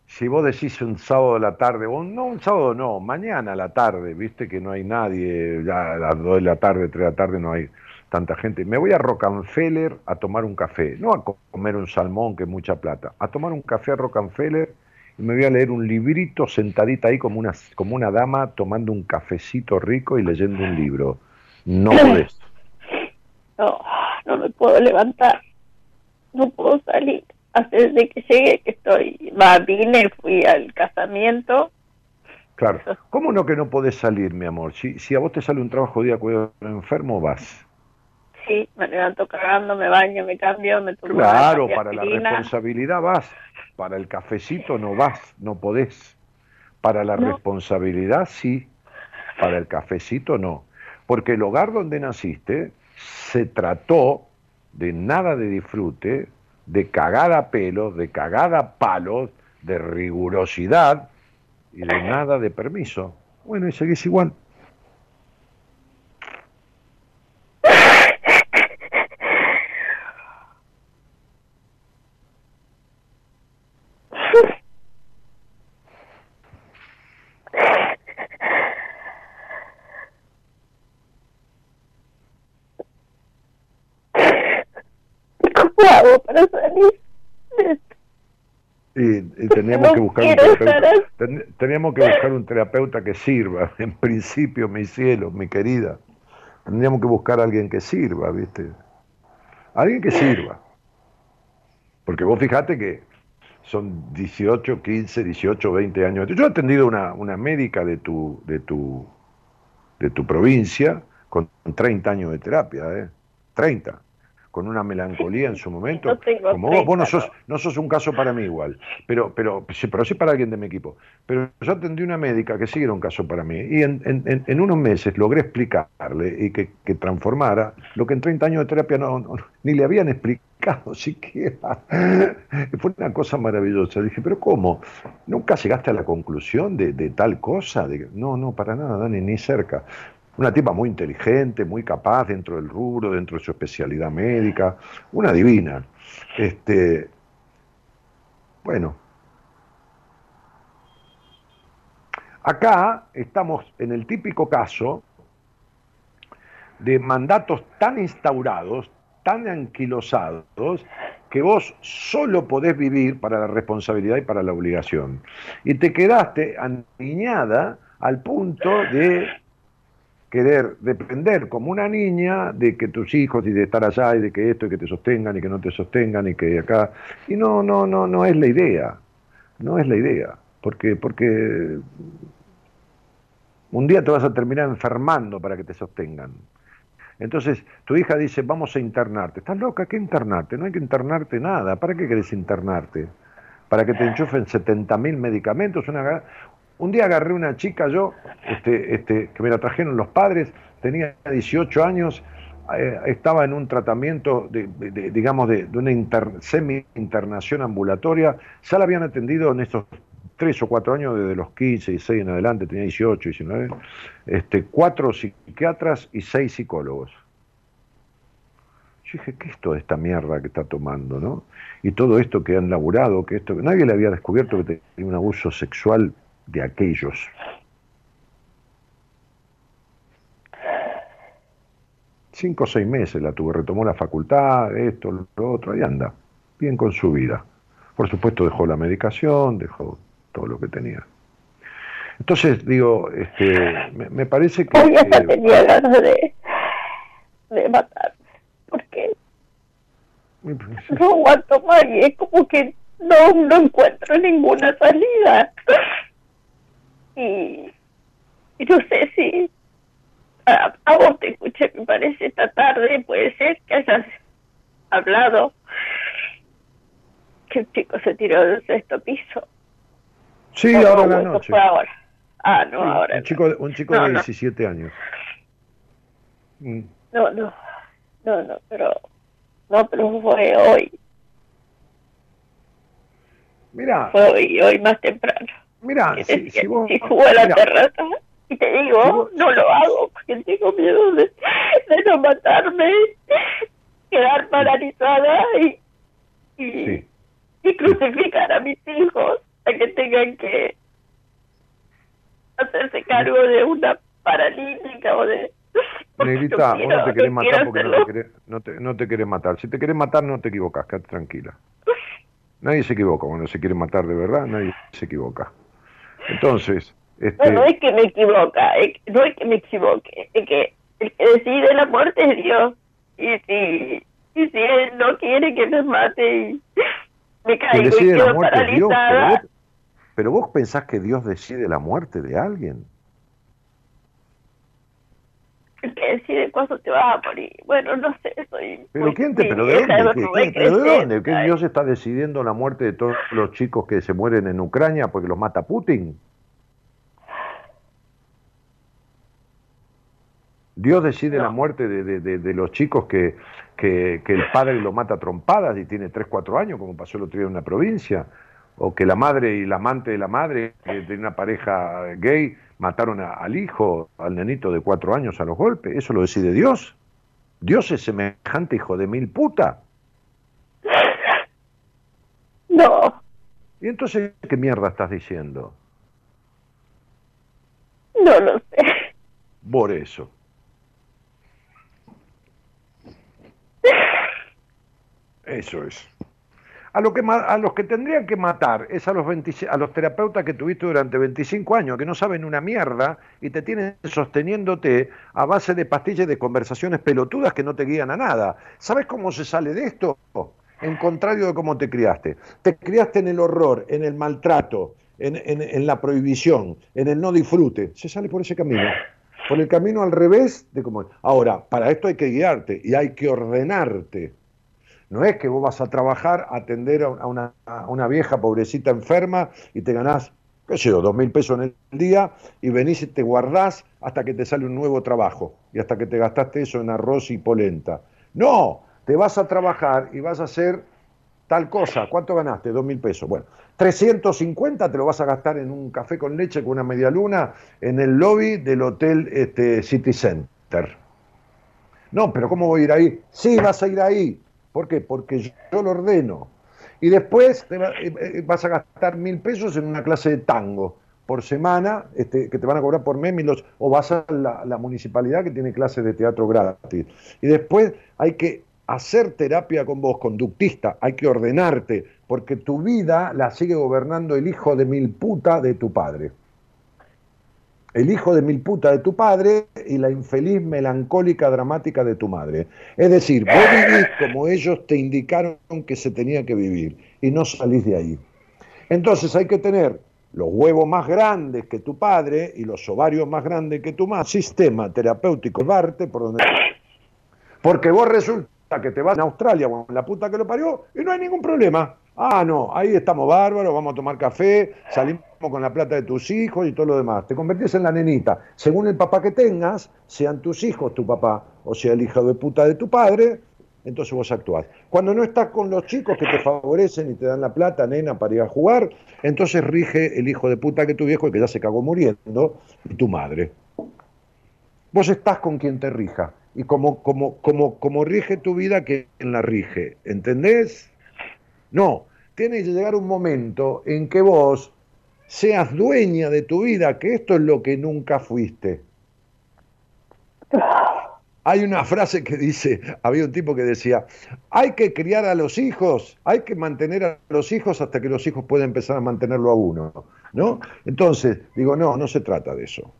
si vos decís un sábado a la tarde, o no un sábado no, mañana a la tarde, viste que no hay nadie, ya a las 2 de la tarde, 3 de la tarde no hay tanta gente. Me voy a Rockefeller a tomar un café, no a comer un salmón que es mucha plata, a tomar un café a Rockefeller y me voy a leer un librito sentadita ahí como una, como una dama tomando un cafecito rico y leyendo un libro. No *clears throat* podés. no, no me puedo levantar. No puedo salir. Hasta desde que llegué que estoy, va, vine, fui al casamiento. Claro. ¿Cómo no que no podés salir, mi amor? Si, si a vos te sale un trabajo día cuidado enfermo, vas. Sí, me levanto cagando, me baño, me cambio, me tomo Claro, para la responsabilidad vas. Para el cafecito no vas, no podés. Para la No. responsabilidad sí. Para el cafecito no. Porque el hogar donde naciste se trató de nada de disfrute, de cagada a pelos, de cagada a palos, de rigurosidad y de *laughs* nada de permiso. Bueno, y seguís igual. ¿Cómo hago para salir de esto? Y, y teníamos No que buscar un terapeuta. ten- teníamos que buscar un terapeuta que sirva. *laughs* En principio, mi cielo, mi querida. Tendríamos que buscar a alguien que sirva, ¿viste? Alguien que sirva. Porque vos fijate que son 18, 15, 18, 20 años. Yo he atendido una, una médica de tu, de, tu, de tu provincia con 30 años de terapia, ¿eh? 30 con una melancolía en su momento, *laughs* como vos, vos no sos, no sos un caso para mí igual, pero, pero, pero sí para alguien de mi equipo. Pero yo atendí una médica que sí era un caso para mí, y en, en, en unos meses logré explicarle y que, que, transformara lo que en 30 años de terapia no, ni le habían explicado *laughs* siquiera. *laughs* Fue una cosa maravillosa. Dije, pero ¿cómo? ¿Nunca llegaste a la conclusión de, de tal cosa? De, no, no, para nada, Dani, ni cerca. Una tipa muy inteligente, muy capaz dentro del rubro, dentro de su especialidad médica, una divina. Este, bueno, acá estamos en el típico caso de mandatos tan instaurados, tan anquilosados, que vos solo podés vivir para la responsabilidad y para la obligación. Y te quedaste aniñada al punto de querer depender como una niña de que tus hijos y de estar allá y de que esto y que te sostengan y que no te sostengan y que acá. Y no no no no es la idea. No es la idea. Porque porque un día te vas a terminar enfermando para que te sostengan. Entonces tu hija dice vamos a internarte estás loca qué internarte no hay que internarte nada. Para qué querés internarte para que te enchufen 70.000 medicamentos una un día agarré una chica yo, este, este, que me la trajeron los padres, tenía 18 años, eh, estaba en un tratamiento, de, digamos, de, una semi-internación ambulatoria, ya la habían atendido en estos tres o cuatro años, desde los 15 y 6 en adelante, tenía 18, 19, este, cuatro psiquiatras y seis psicólogos. Yo dije, ¿qué es toda esta mierda que está tomando, no? Y todo esto que han laburado, que esto, nadie le había descubierto que tenía un abuso sexual de aquellos. Cinco o seis meses la tuve, retomó la facultad, esto, lo otro, y anda, bien con su vida. Por supuesto dejó la medicación, dejó todo lo que tenía. Entonces, digo, este, me, parece que... Hoy hasta tenía ganas de, de matarme, porque no aguanto más y es como que no, no encuentro ninguna salida y, no sé si a, vos te escuché, me parece, esta tarde, puede ser que hayas hablado que el chico se tiró del sexto piso. Sí, ahora la noche. Fue ahora. Ah, no, ahora. Un chico, un chico de 17 años. Mm. No, no, no, no, pero, no, pero fue hoy. Mira. Fue hoy, hoy más temprano. Mira, si, si, vos, *laughs* si subo a la terraza y te digo, no lo hago porque tengo miedo de, de no matarme, quedar paralizada y, y, y crucificar a mis hijos a que tengan que hacerse cargo de una paralítica o de... Negrita, vos no te *laughs* querés matar porque no te querés, no, te, no te querés matar. Si te querés matar, no te equivocas, quédate tranquila. Nadie se equivoca cuando se quiere matar de verdad, nadie se equivoca. Entonces... Este... No, no es que me equivoca, no es que me equivoque, es que el que decide la muerte es Dios. Y si, y si Él no quiere que me mate y me caigo y quedo paralizada... Dios, pero, vos, pensás que Dios decide la muerte de alguien. El que decide cuándo te vas a morir. Bueno, no sé, soy... ¿Pero quién te... ¿Pero de dónde? ¿Pero de dónde? ¿Que Dios está decidiendo la muerte de todos los chicos que se mueren en Ucrania porque los mata Putin? Dios decide la muerte de, de, de, los chicos que, que, que, el padre lo mata a trompadas y tiene 3, 4 años, como pasó el otro día en una provincia, o que la madre y la amante de la madre de una pareja gay mataron al hijo, al nenito de 4 años a los golpes. Eso lo decide Dios. Dios es semejante hijo de mil puta. No. ¿Y entonces qué mierda estás diciendo? No lo sé. Por eso. Eso es. A, lo que, a los que tendrían que matar es a los, a los terapeutas que tuviste durante 25 años, que no saben una mierda y te tienen sosteniéndote a base de pastillas de conversaciones pelotudas que no te guían a nada. ¿Sabes cómo se sale de esto? en contrario de cómo te criaste. Te criaste en el horror, en el maltrato, en, en- en la prohibición, en el no disfrute. Se sale por ese camino. Por el camino al revés de cómo. Ahora, para esto hay que guiarte y hay que ordenarte. No es que vos vas a trabajar, a atender a una- vieja pobrecita enferma y te ganás, qué sé yo, dos mil pesos en el día y venís y te guardás hasta que te sale un nuevo trabajo y hasta que te gastaste eso en arroz y polenta. No, te vas a trabajar y vas a hacer tal cosa. ¿Cuánto ganaste? Dos mil pesos. Bueno, 350 te lo vas a gastar en un café con leche con una media luna en el lobby del hotel este, City Center. No, pero ¿cómo voy a ir ahí? Sí, vas a ir ahí. ¿Por qué? Porque yo, lo ordeno. Y después te va- eh, eh, vas a gastar mil pesos en una clase de tango por semana, este, que te van a cobrar por mes, mil dos- o vas a la, la municipalidad que tiene clases de teatro gratis. Y después hay que hacer terapia con vos, conductista, hay que ordenarte, porque tu vida la sigue gobernando el hijo de mil puta de tu padre el hijo de mil puta de tu padre y la infeliz melancólica dramática de tu madre. Es decir, vos vivís como ellos te indicaron que se tenía que vivir y no salís de ahí. Entonces hay que tener los huevos más grandes que tu padre y los ovarios más grandes que tu madre. Sistema terapéutico, darte por donde... Porque vos resulta que te vas a Australia o en la puta que lo parió y no hay ningún problema. Ah, no, ahí estamos bárbaros, vamos a tomar café, salimos con la plata de tus hijos y todo lo demás. Te convertís en la nenita. Según el papá que tengas, sean tus hijos tu papá o sea el hijo de puta de tu padre, entonces vos actuás. Cuando no estás con los chicos que te favorecen y te dan la plata, nena, para ir a jugar, entonces rige el hijo de puta que tu viejo que ya se cagó muriendo y tu madre. Vos estás con quien te rija y como, como, como, como rige tu vida, quien la rige. ¿Entendés? No, tiene que llegar un momento en que vos seas dueña de tu vida, que esto es lo que nunca fuiste. *laughs* Hay una frase que dice, había un tipo que decía, hay que criar a los hijos, hay que mantener a los hijos hasta que los hijos puedan empezar a mantenerlo a uno, ¿no? Entonces, digo, no, no se trata de eso.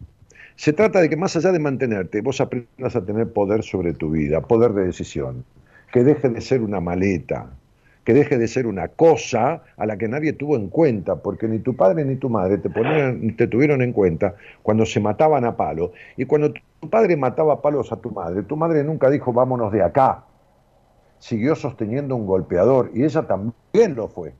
Se trata de que más allá de mantenerte, vos aprendas a tener poder sobre tu vida, poder de decisión, que deje de ser una maleta, que deje de ser una cosa a la que nadie tuvo en cuenta, porque ni tu padre ni tu madre te, te tuvieron en cuenta cuando se mataban a palo. Y cuando tu padre mataba a palos a tu madre, tu madre nunca dijo vámonos de acá. Siguió sosteniendo un golpeador y ella también lo fue.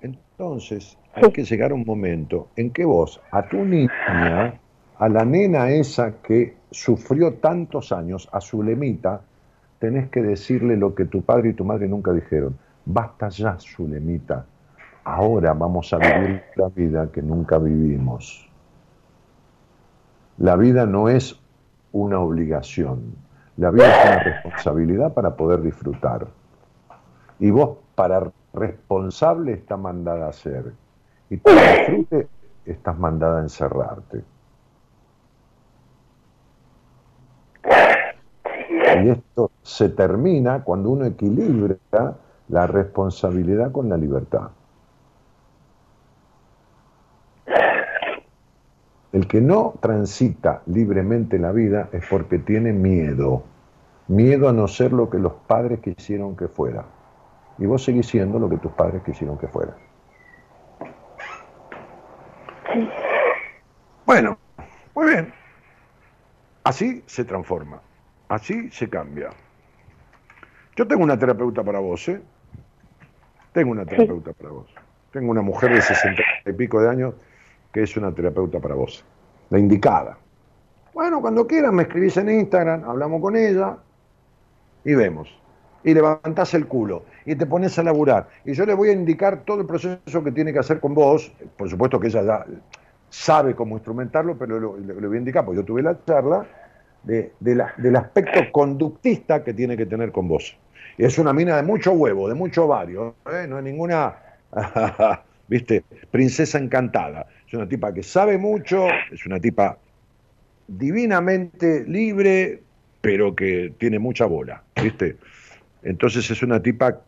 Entonces, hay que llegar a un momento en que vos, a tu niña, a la nena esa que sufrió tantos años, a su lemita, tenés que decirle lo que tu padre y tu madre nunca dijeron. Basta ya, Zulemita. Ahora vamos a vivir la vida que nunca vivimos. La vida no es una obligación. La vida es una responsabilidad para poder disfrutar. Y vos, para responsable, estás mandada a ser. Y para disfrute, estás mandada a encerrarte. Y esto se termina cuando uno equilibra la responsabilidad con la libertad. El que no transita libremente la vida es porque tiene miedo. Miedo a no ser lo que los padres quisieron que fuera. Y vos seguís siendo lo que tus padres quisieron que fuera. Bueno, muy bien. Así se transforma. Así se cambia. Yo tengo una terapeuta para vos, ¿eh? Tengo una terapeuta para vos. Tengo una mujer de sesenta y pico de años que es una terapeuta para vos. La indicada. Bueno, cuando quieran me escribís en Instagram, hablamos con ella y vemos. Y levantás el culo y te pones a laburar. Y yo le voy a indicar todo el proceso que tiene que hacer con vos. Por supuesto que ella ya sabe cómo instrumentarlo, pero lo- le, le voy a indicar, porque yo tuve la charla de, la- del aspecto conductista que tiene que tener con vos. Es una mina de mucho huevo, de mucho ovario, ¿eh? no es ninguna, *laughs* viste, princesa encantada. Es una tipa que sabe mucho, es una tipa divinamente libre, pero que tiene mucha bola, viste. Entonces es una tipa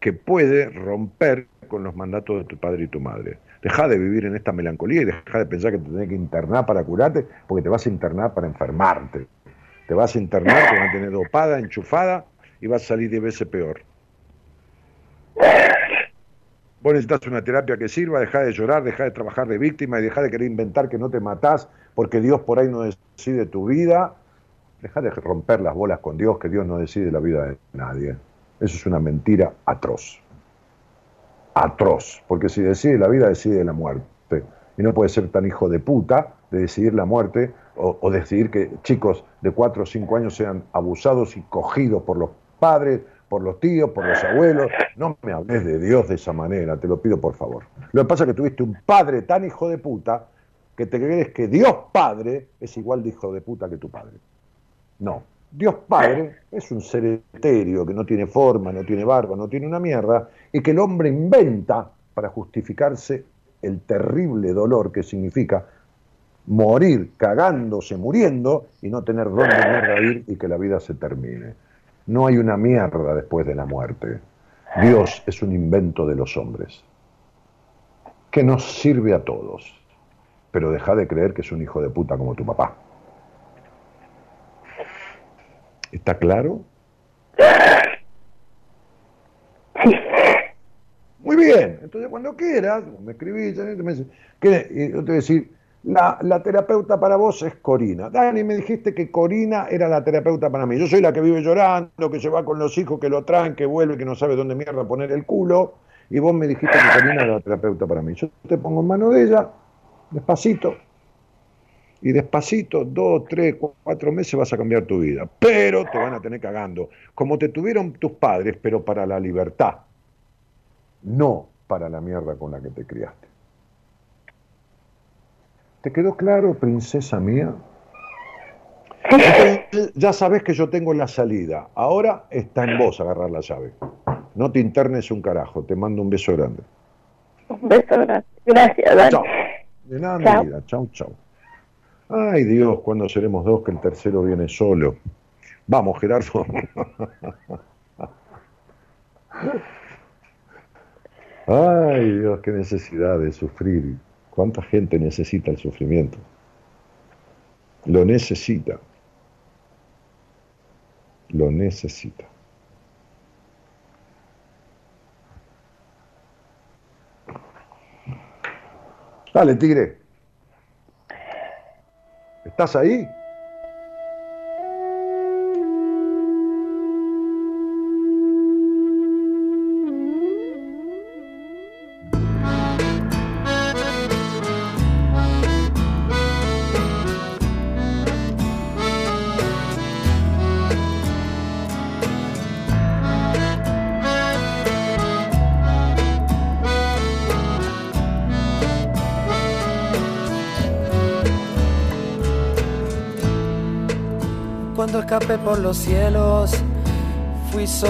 que puede romper con los mandatos de tu padre y tu madre. Deja de vivir en esta melancolía y deja de pensar que te tenés que internar para curarte, porque te vas a internar para enfermarte. Te vas a internar, te vas a tener dopada, enchufada, y vas a salir 10 veces peor. Vos necesitas una terapia que sirva, deja de llorar, deja de trabajar de víctima y deja de querer inventar que no te matás porque Dios por ahí no decide tu vida. Deja de romper las bolas con Dios, que Dios no decide la vida de nadie. Eso es una mentira atroz. Atroz. Porque si decide la vida, decide la muerte. Y no puede ser tan hijo de puta de decidir la muerte o, o decidir que chicos de 4 o 5 años sean abusados y cogidos por los padres por los tíos, por los abuelos. No me hables de Dios de esa manera, te lo pido por favor. Lo que pasa es que tuviste un padre tan hijo de puta que te crees que Dios Padre es igual de hijo de puta que tu padre. No, Dios Padre es un ser etéreo que no tiene forma, no tiene barba, no tiene una mierda y que el hombre inventa para justificarse el terrible dolor que significa morir cagándose, muriendo y no tener dónde ir y que la vida se termine. No hay una mierda después de la muerte. Dios es un invento de los hombres, que nos sirve a todos, pero deja de creer que es un hijo de puta como tu papá. ¿Está claro? Muy bien, entonces cuando quieras, me escribís, me yo te voy a decir, la, terapeuta para vos es Corina. Dani, me dijiste que Corina era la terapeuta para mí. Yo soy la que vive llorando, que se va con los hijos, que lo traen, que vuelve, que no sabe dónde mierda poner el culo. Y vos me dijiste que Corina era la terapeuta para mí. Yo te pongo en mano de ella, despacito. Y despacito, dos, tres, cuatro meses vas a cambiar tu vida. Pero te van a tener cagando. Como te tuvieron tus padres, pero para la libertad. No para la mierda con la que te criaste. ¿Te quedó claro, princesa mía? Entonces, ya sabes que yo tengo la salida. Ahora está en vos agarrar la llave. No te internes un carajo. Te mando un beso grande. Un beso grande. Gracias, Dani. Chao. De nada, chao. mi vida. Chau, chau. Ay, Dios, cuando seremos dos que el tercero viene solo? Vamos, Gerardo. *laughs* Ay, Dios, qué necesidad de sufrir. ¿Cuánta gente necesita el sufrimiento? Lo necesita. Lo necesita. Dale, tigre. ¿Estás ahí?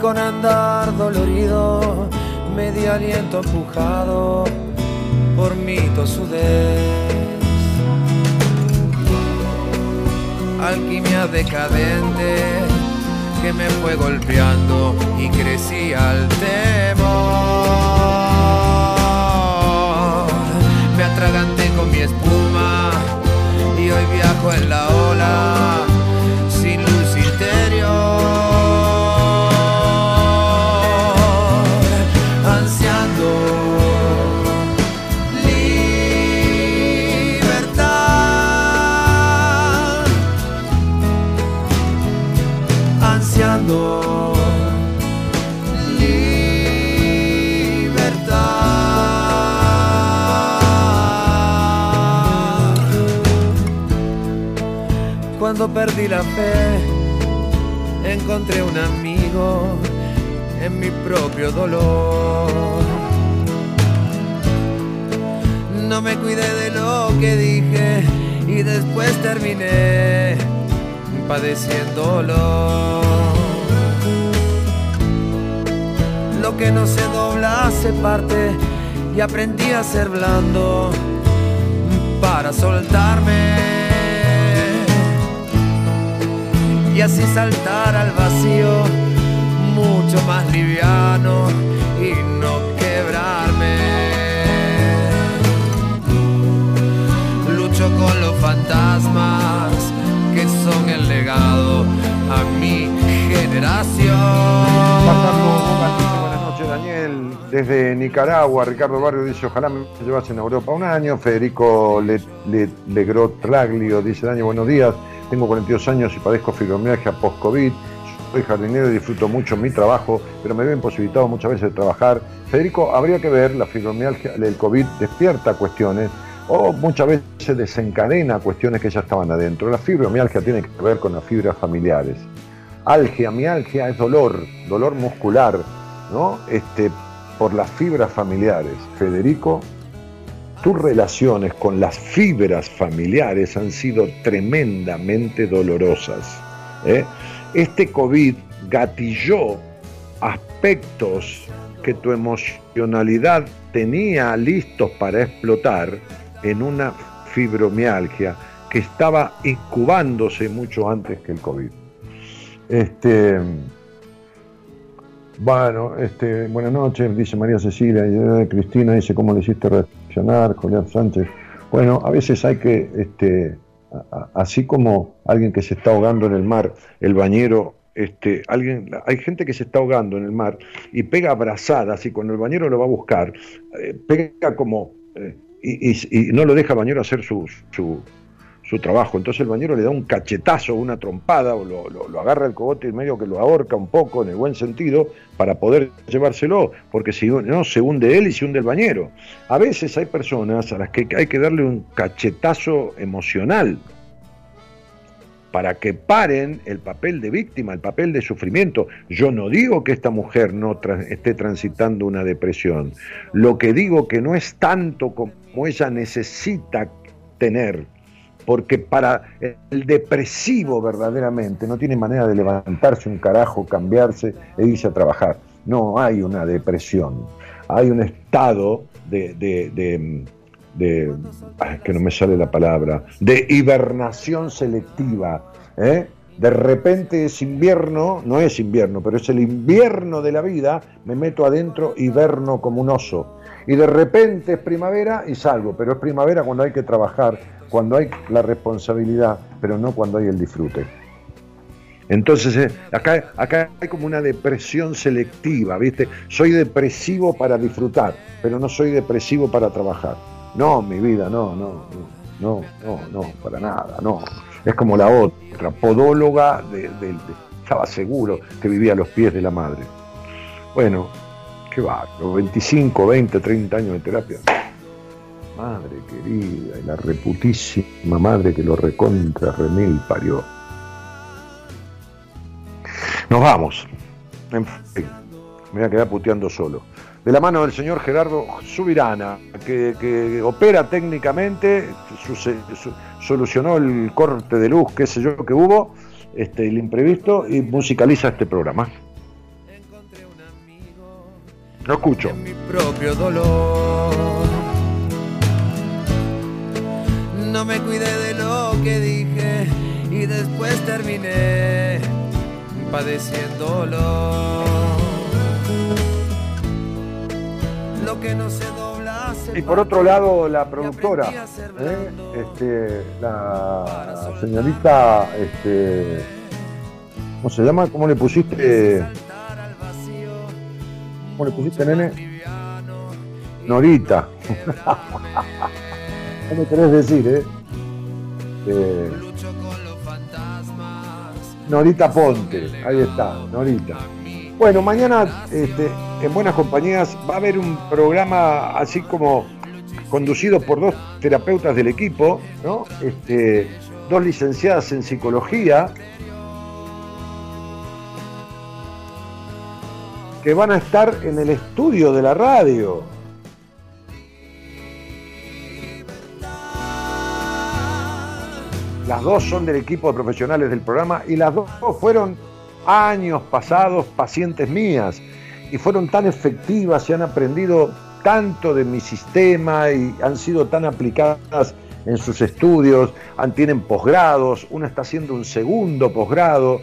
Con andar dolorido, medio aliento empujado por mi tosudez. Alquimia decadente que me fue golpeando y crecí al temor. Me atraganté con mi espuma y hoy viajo en la ola Cuando perdí la fe, encontré un amigo en mi propio dolor. No me cuidé de lo que dije y después terminé padeciéndolo. que no se dobla se parte y aprendí a ser blando para soltarme y así saltar al vacío mucho más liviano y no quebrarme. Lucho con los fantasmas que son el legado a mi generación. Buenas noches, Daniel. Desde Nicaragua, Ricardo Barrio dice: Ojalá me llevasen a Europa un año. Federico Le, Le- Legrot Traglio dice: Daniel, buenos días. Tengo 42 años y padezco fibromialgia post-COVID. Soy jardinero y disfruto mucho mi trabajo, pero me veo imposibilitado muchas veces de trabajar. Federico, habría que ver, la fibromialgia, el COVID despierta cuestiones o muchas veces desencadena cuestiones que ya estaban adentro. La fibromialgia tiene que ver con las fibras familiares. Algia, mialgia es dolor, dolor muscular, ¿no? Este, por las fibras familiares. Federico, tus relaciones con las fibras familiares han sido tremendamente dolorosas. ¿eh? Este COVID gatilló aspectos que tu emocionalidad tenía listos para explotar en una fibromialgia que estaba incubándose mucho antes que el COVID. Este, bueno, este, buenas noches, dice María Cecilia, y eh, Cristina dice cómo le hiciste Julián Sánchez. Bueno, a veces hay que, este, así como alguien que se está ahogando en el mar, el bañero, este, alguien, hay gente que se está ahogando en el mar y pega abrazadas y cuando el bañero lo va a buscar, eh, pega como, eh, y, y- y no lo deja bañero hacer su, su, su trabajo. Entonces el bañero le da un cachetazo, una trompada, o lo, agarra el cogote y medio que lo ahorca un poco, en el buen sentido, para poder llevárselo, porque si no, se hunde él y se hunde el bañero. A veces hay personas a las que hay que darle un cachetazo emocional para que paren el papel de víctima, el papel de sufrimiento. Yo no digo que esta mujer no esté transitando una depresión. Lo que digo que no es tanto como ella necesita tener, porque para el depresivo verdaderamente no tiene manera de levantarse un carajo, cambiarse e irse a trabajar. No hay una depresión, hay un estado de, de- de- que no me sale la palabra, de hibernación selectiva. ¿eh? De repente es invierno, no es invierno, pero es el invierno de la vida, me meto adentro, hiberno como un oso. Y de repente es primavera y salgo, pero es primavera cuando hay que trabajar, cuando hay la responsabilidad, pero no cuando hay el disfrute. Entonces, eh, acá, acá hay como una depresión selectiva, ¿viste? Soy depresivo para disfrutar, pero no soy depresivo para trabajar. No, mi vida, no, no, no, no, no, para nada, no. Es como la otra, podóloga, de, de- de- estaba seguro que vivía a los pies de la madre. Bueno, qué bárbaro, 25, 20, 30 años de terapia. Madre querida, y la reputísima madre que lo recontra remil parió. Nos vamos. En fin, me voy a quedar puteando solo. De la mano del señor Gerardo Subirana, que, opera técnicamente, solucionó el corte de luz, qué sé yo, que hubo, este, el imprevisto, y musicaliza este programa. Lo escucho. mi propio dolor. No me cuidé de lo que dije y después terminé padeciéndolo. Lo que no se dobla se Y por otro lado, la productora, ¿eh? este, la señorita, este, ¿cómo se llama? ¿Cómo le pusiste? ¿Cómo le pusiste, nene? Norita. ¿Qué me querés decir, eh? Eh, Norita Ponte, ahí está, Norita. Bueno, mañana este, en Buenas Compañías va a haber un programa así como conducido por dos terapeutas del equipo, ¿no? Este, dos licenciadas en psicología, que van a estar en el estudio de la radio. Las dos son del equipo de profesionales del programa y las dos fueron años pasados pacientes mías. y fueron tan efectivas y han aprendido tanto de mi sistema y han sido tan aplicadas en sus estudios, han, tienen posgrados, una está haciendo un segundo posgrado,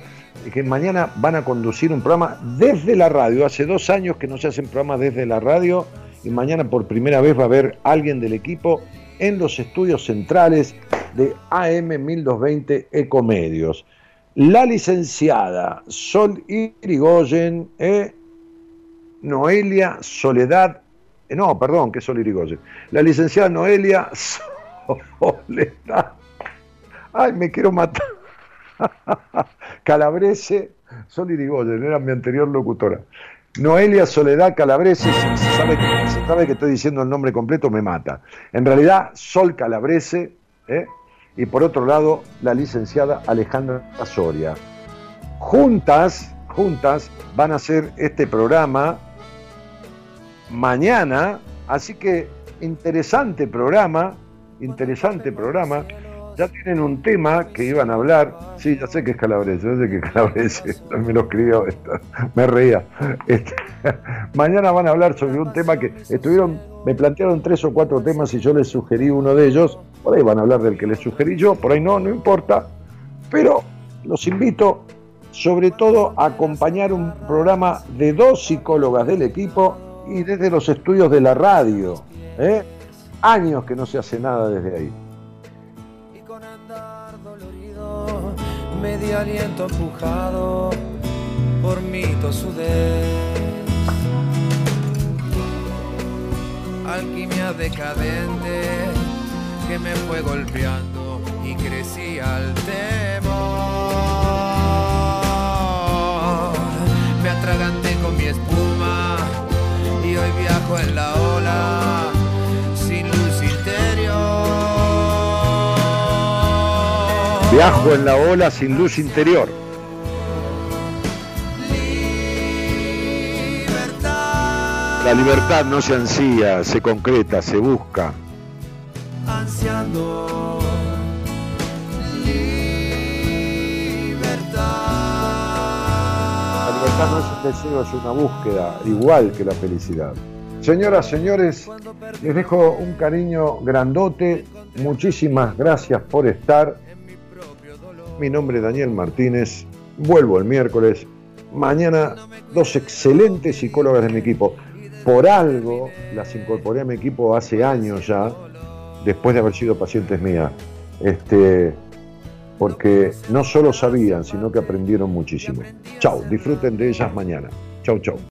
que mañana van a conducir un programa desde la radio. Hace dos años que no se hacen programas desde la radio y mañana por primera vez va a haber alguien del equipo en los estudios centrales de AM 1220 Ecomedios. La licenciada Sol Irigoyen, eh, Noelia Soledad, eh, no, perdón, que es Sol Irigoyen. La licenciada Noelia Soledad. Ay, me quiero matar. *laughs* Calabrese, Sol Irigoyen, era mi anterior locutora. Noelia Soledad Calabrese, se sabe, se sabe que estoy diciendo el nombre completo, me mata. En realidad, Sol Calabrese, ¿eh? Y por otro lado, la licenciada Alejandra Soria. Juntas, juntas, van a hacer este programa mañana, así que interesante programa, interesante programa. Ya tienen un tema que iban a hablar. Sí, ya sé que es calabrese, ya sé que es calabrese, *laughs* me lo escribió, me reía. Este, *laughs* mañana van a hablar sobre un tema que estuvieron, me plantearon tres o cuatro temas y yo les sugerí uno de ellos. Por ahí van a hablar del que les sugerí yo, por ahí no, no importa. Pero los invito sobre todo a acompañar un programa de dos psicólogas del equipo y desde los estudios de la radio. ¿eh? Años que no se hace nada desde ahí. Medio aliento empujado por mi tosudez. Alquimia decadente que me fue golpeando y crecí al temor. Me atraganté con mi espuma y hoy viajo en la ola Viajo en la ola sin luz interior. La libertad no se ansía, se concreta, se busca. Ansiando La libertad no es un deseo, es una búsqueda, igual que la felicidad. Señoras, señores, les dejo un cariño grandote. Muchísimas gracias por estar. Mi nombre es Daniel Martínez. Vuelvo el miércoles. Mañana dos excelentes psicólogas de mi equipo. Por algo las incorporé a mi equipo hace años ya, después de haber sido pacientes mías. Este, porque no solo sabían, sino que aprendieron muchísimo. Chau, disfruten de ellas mañana. Chau, chau.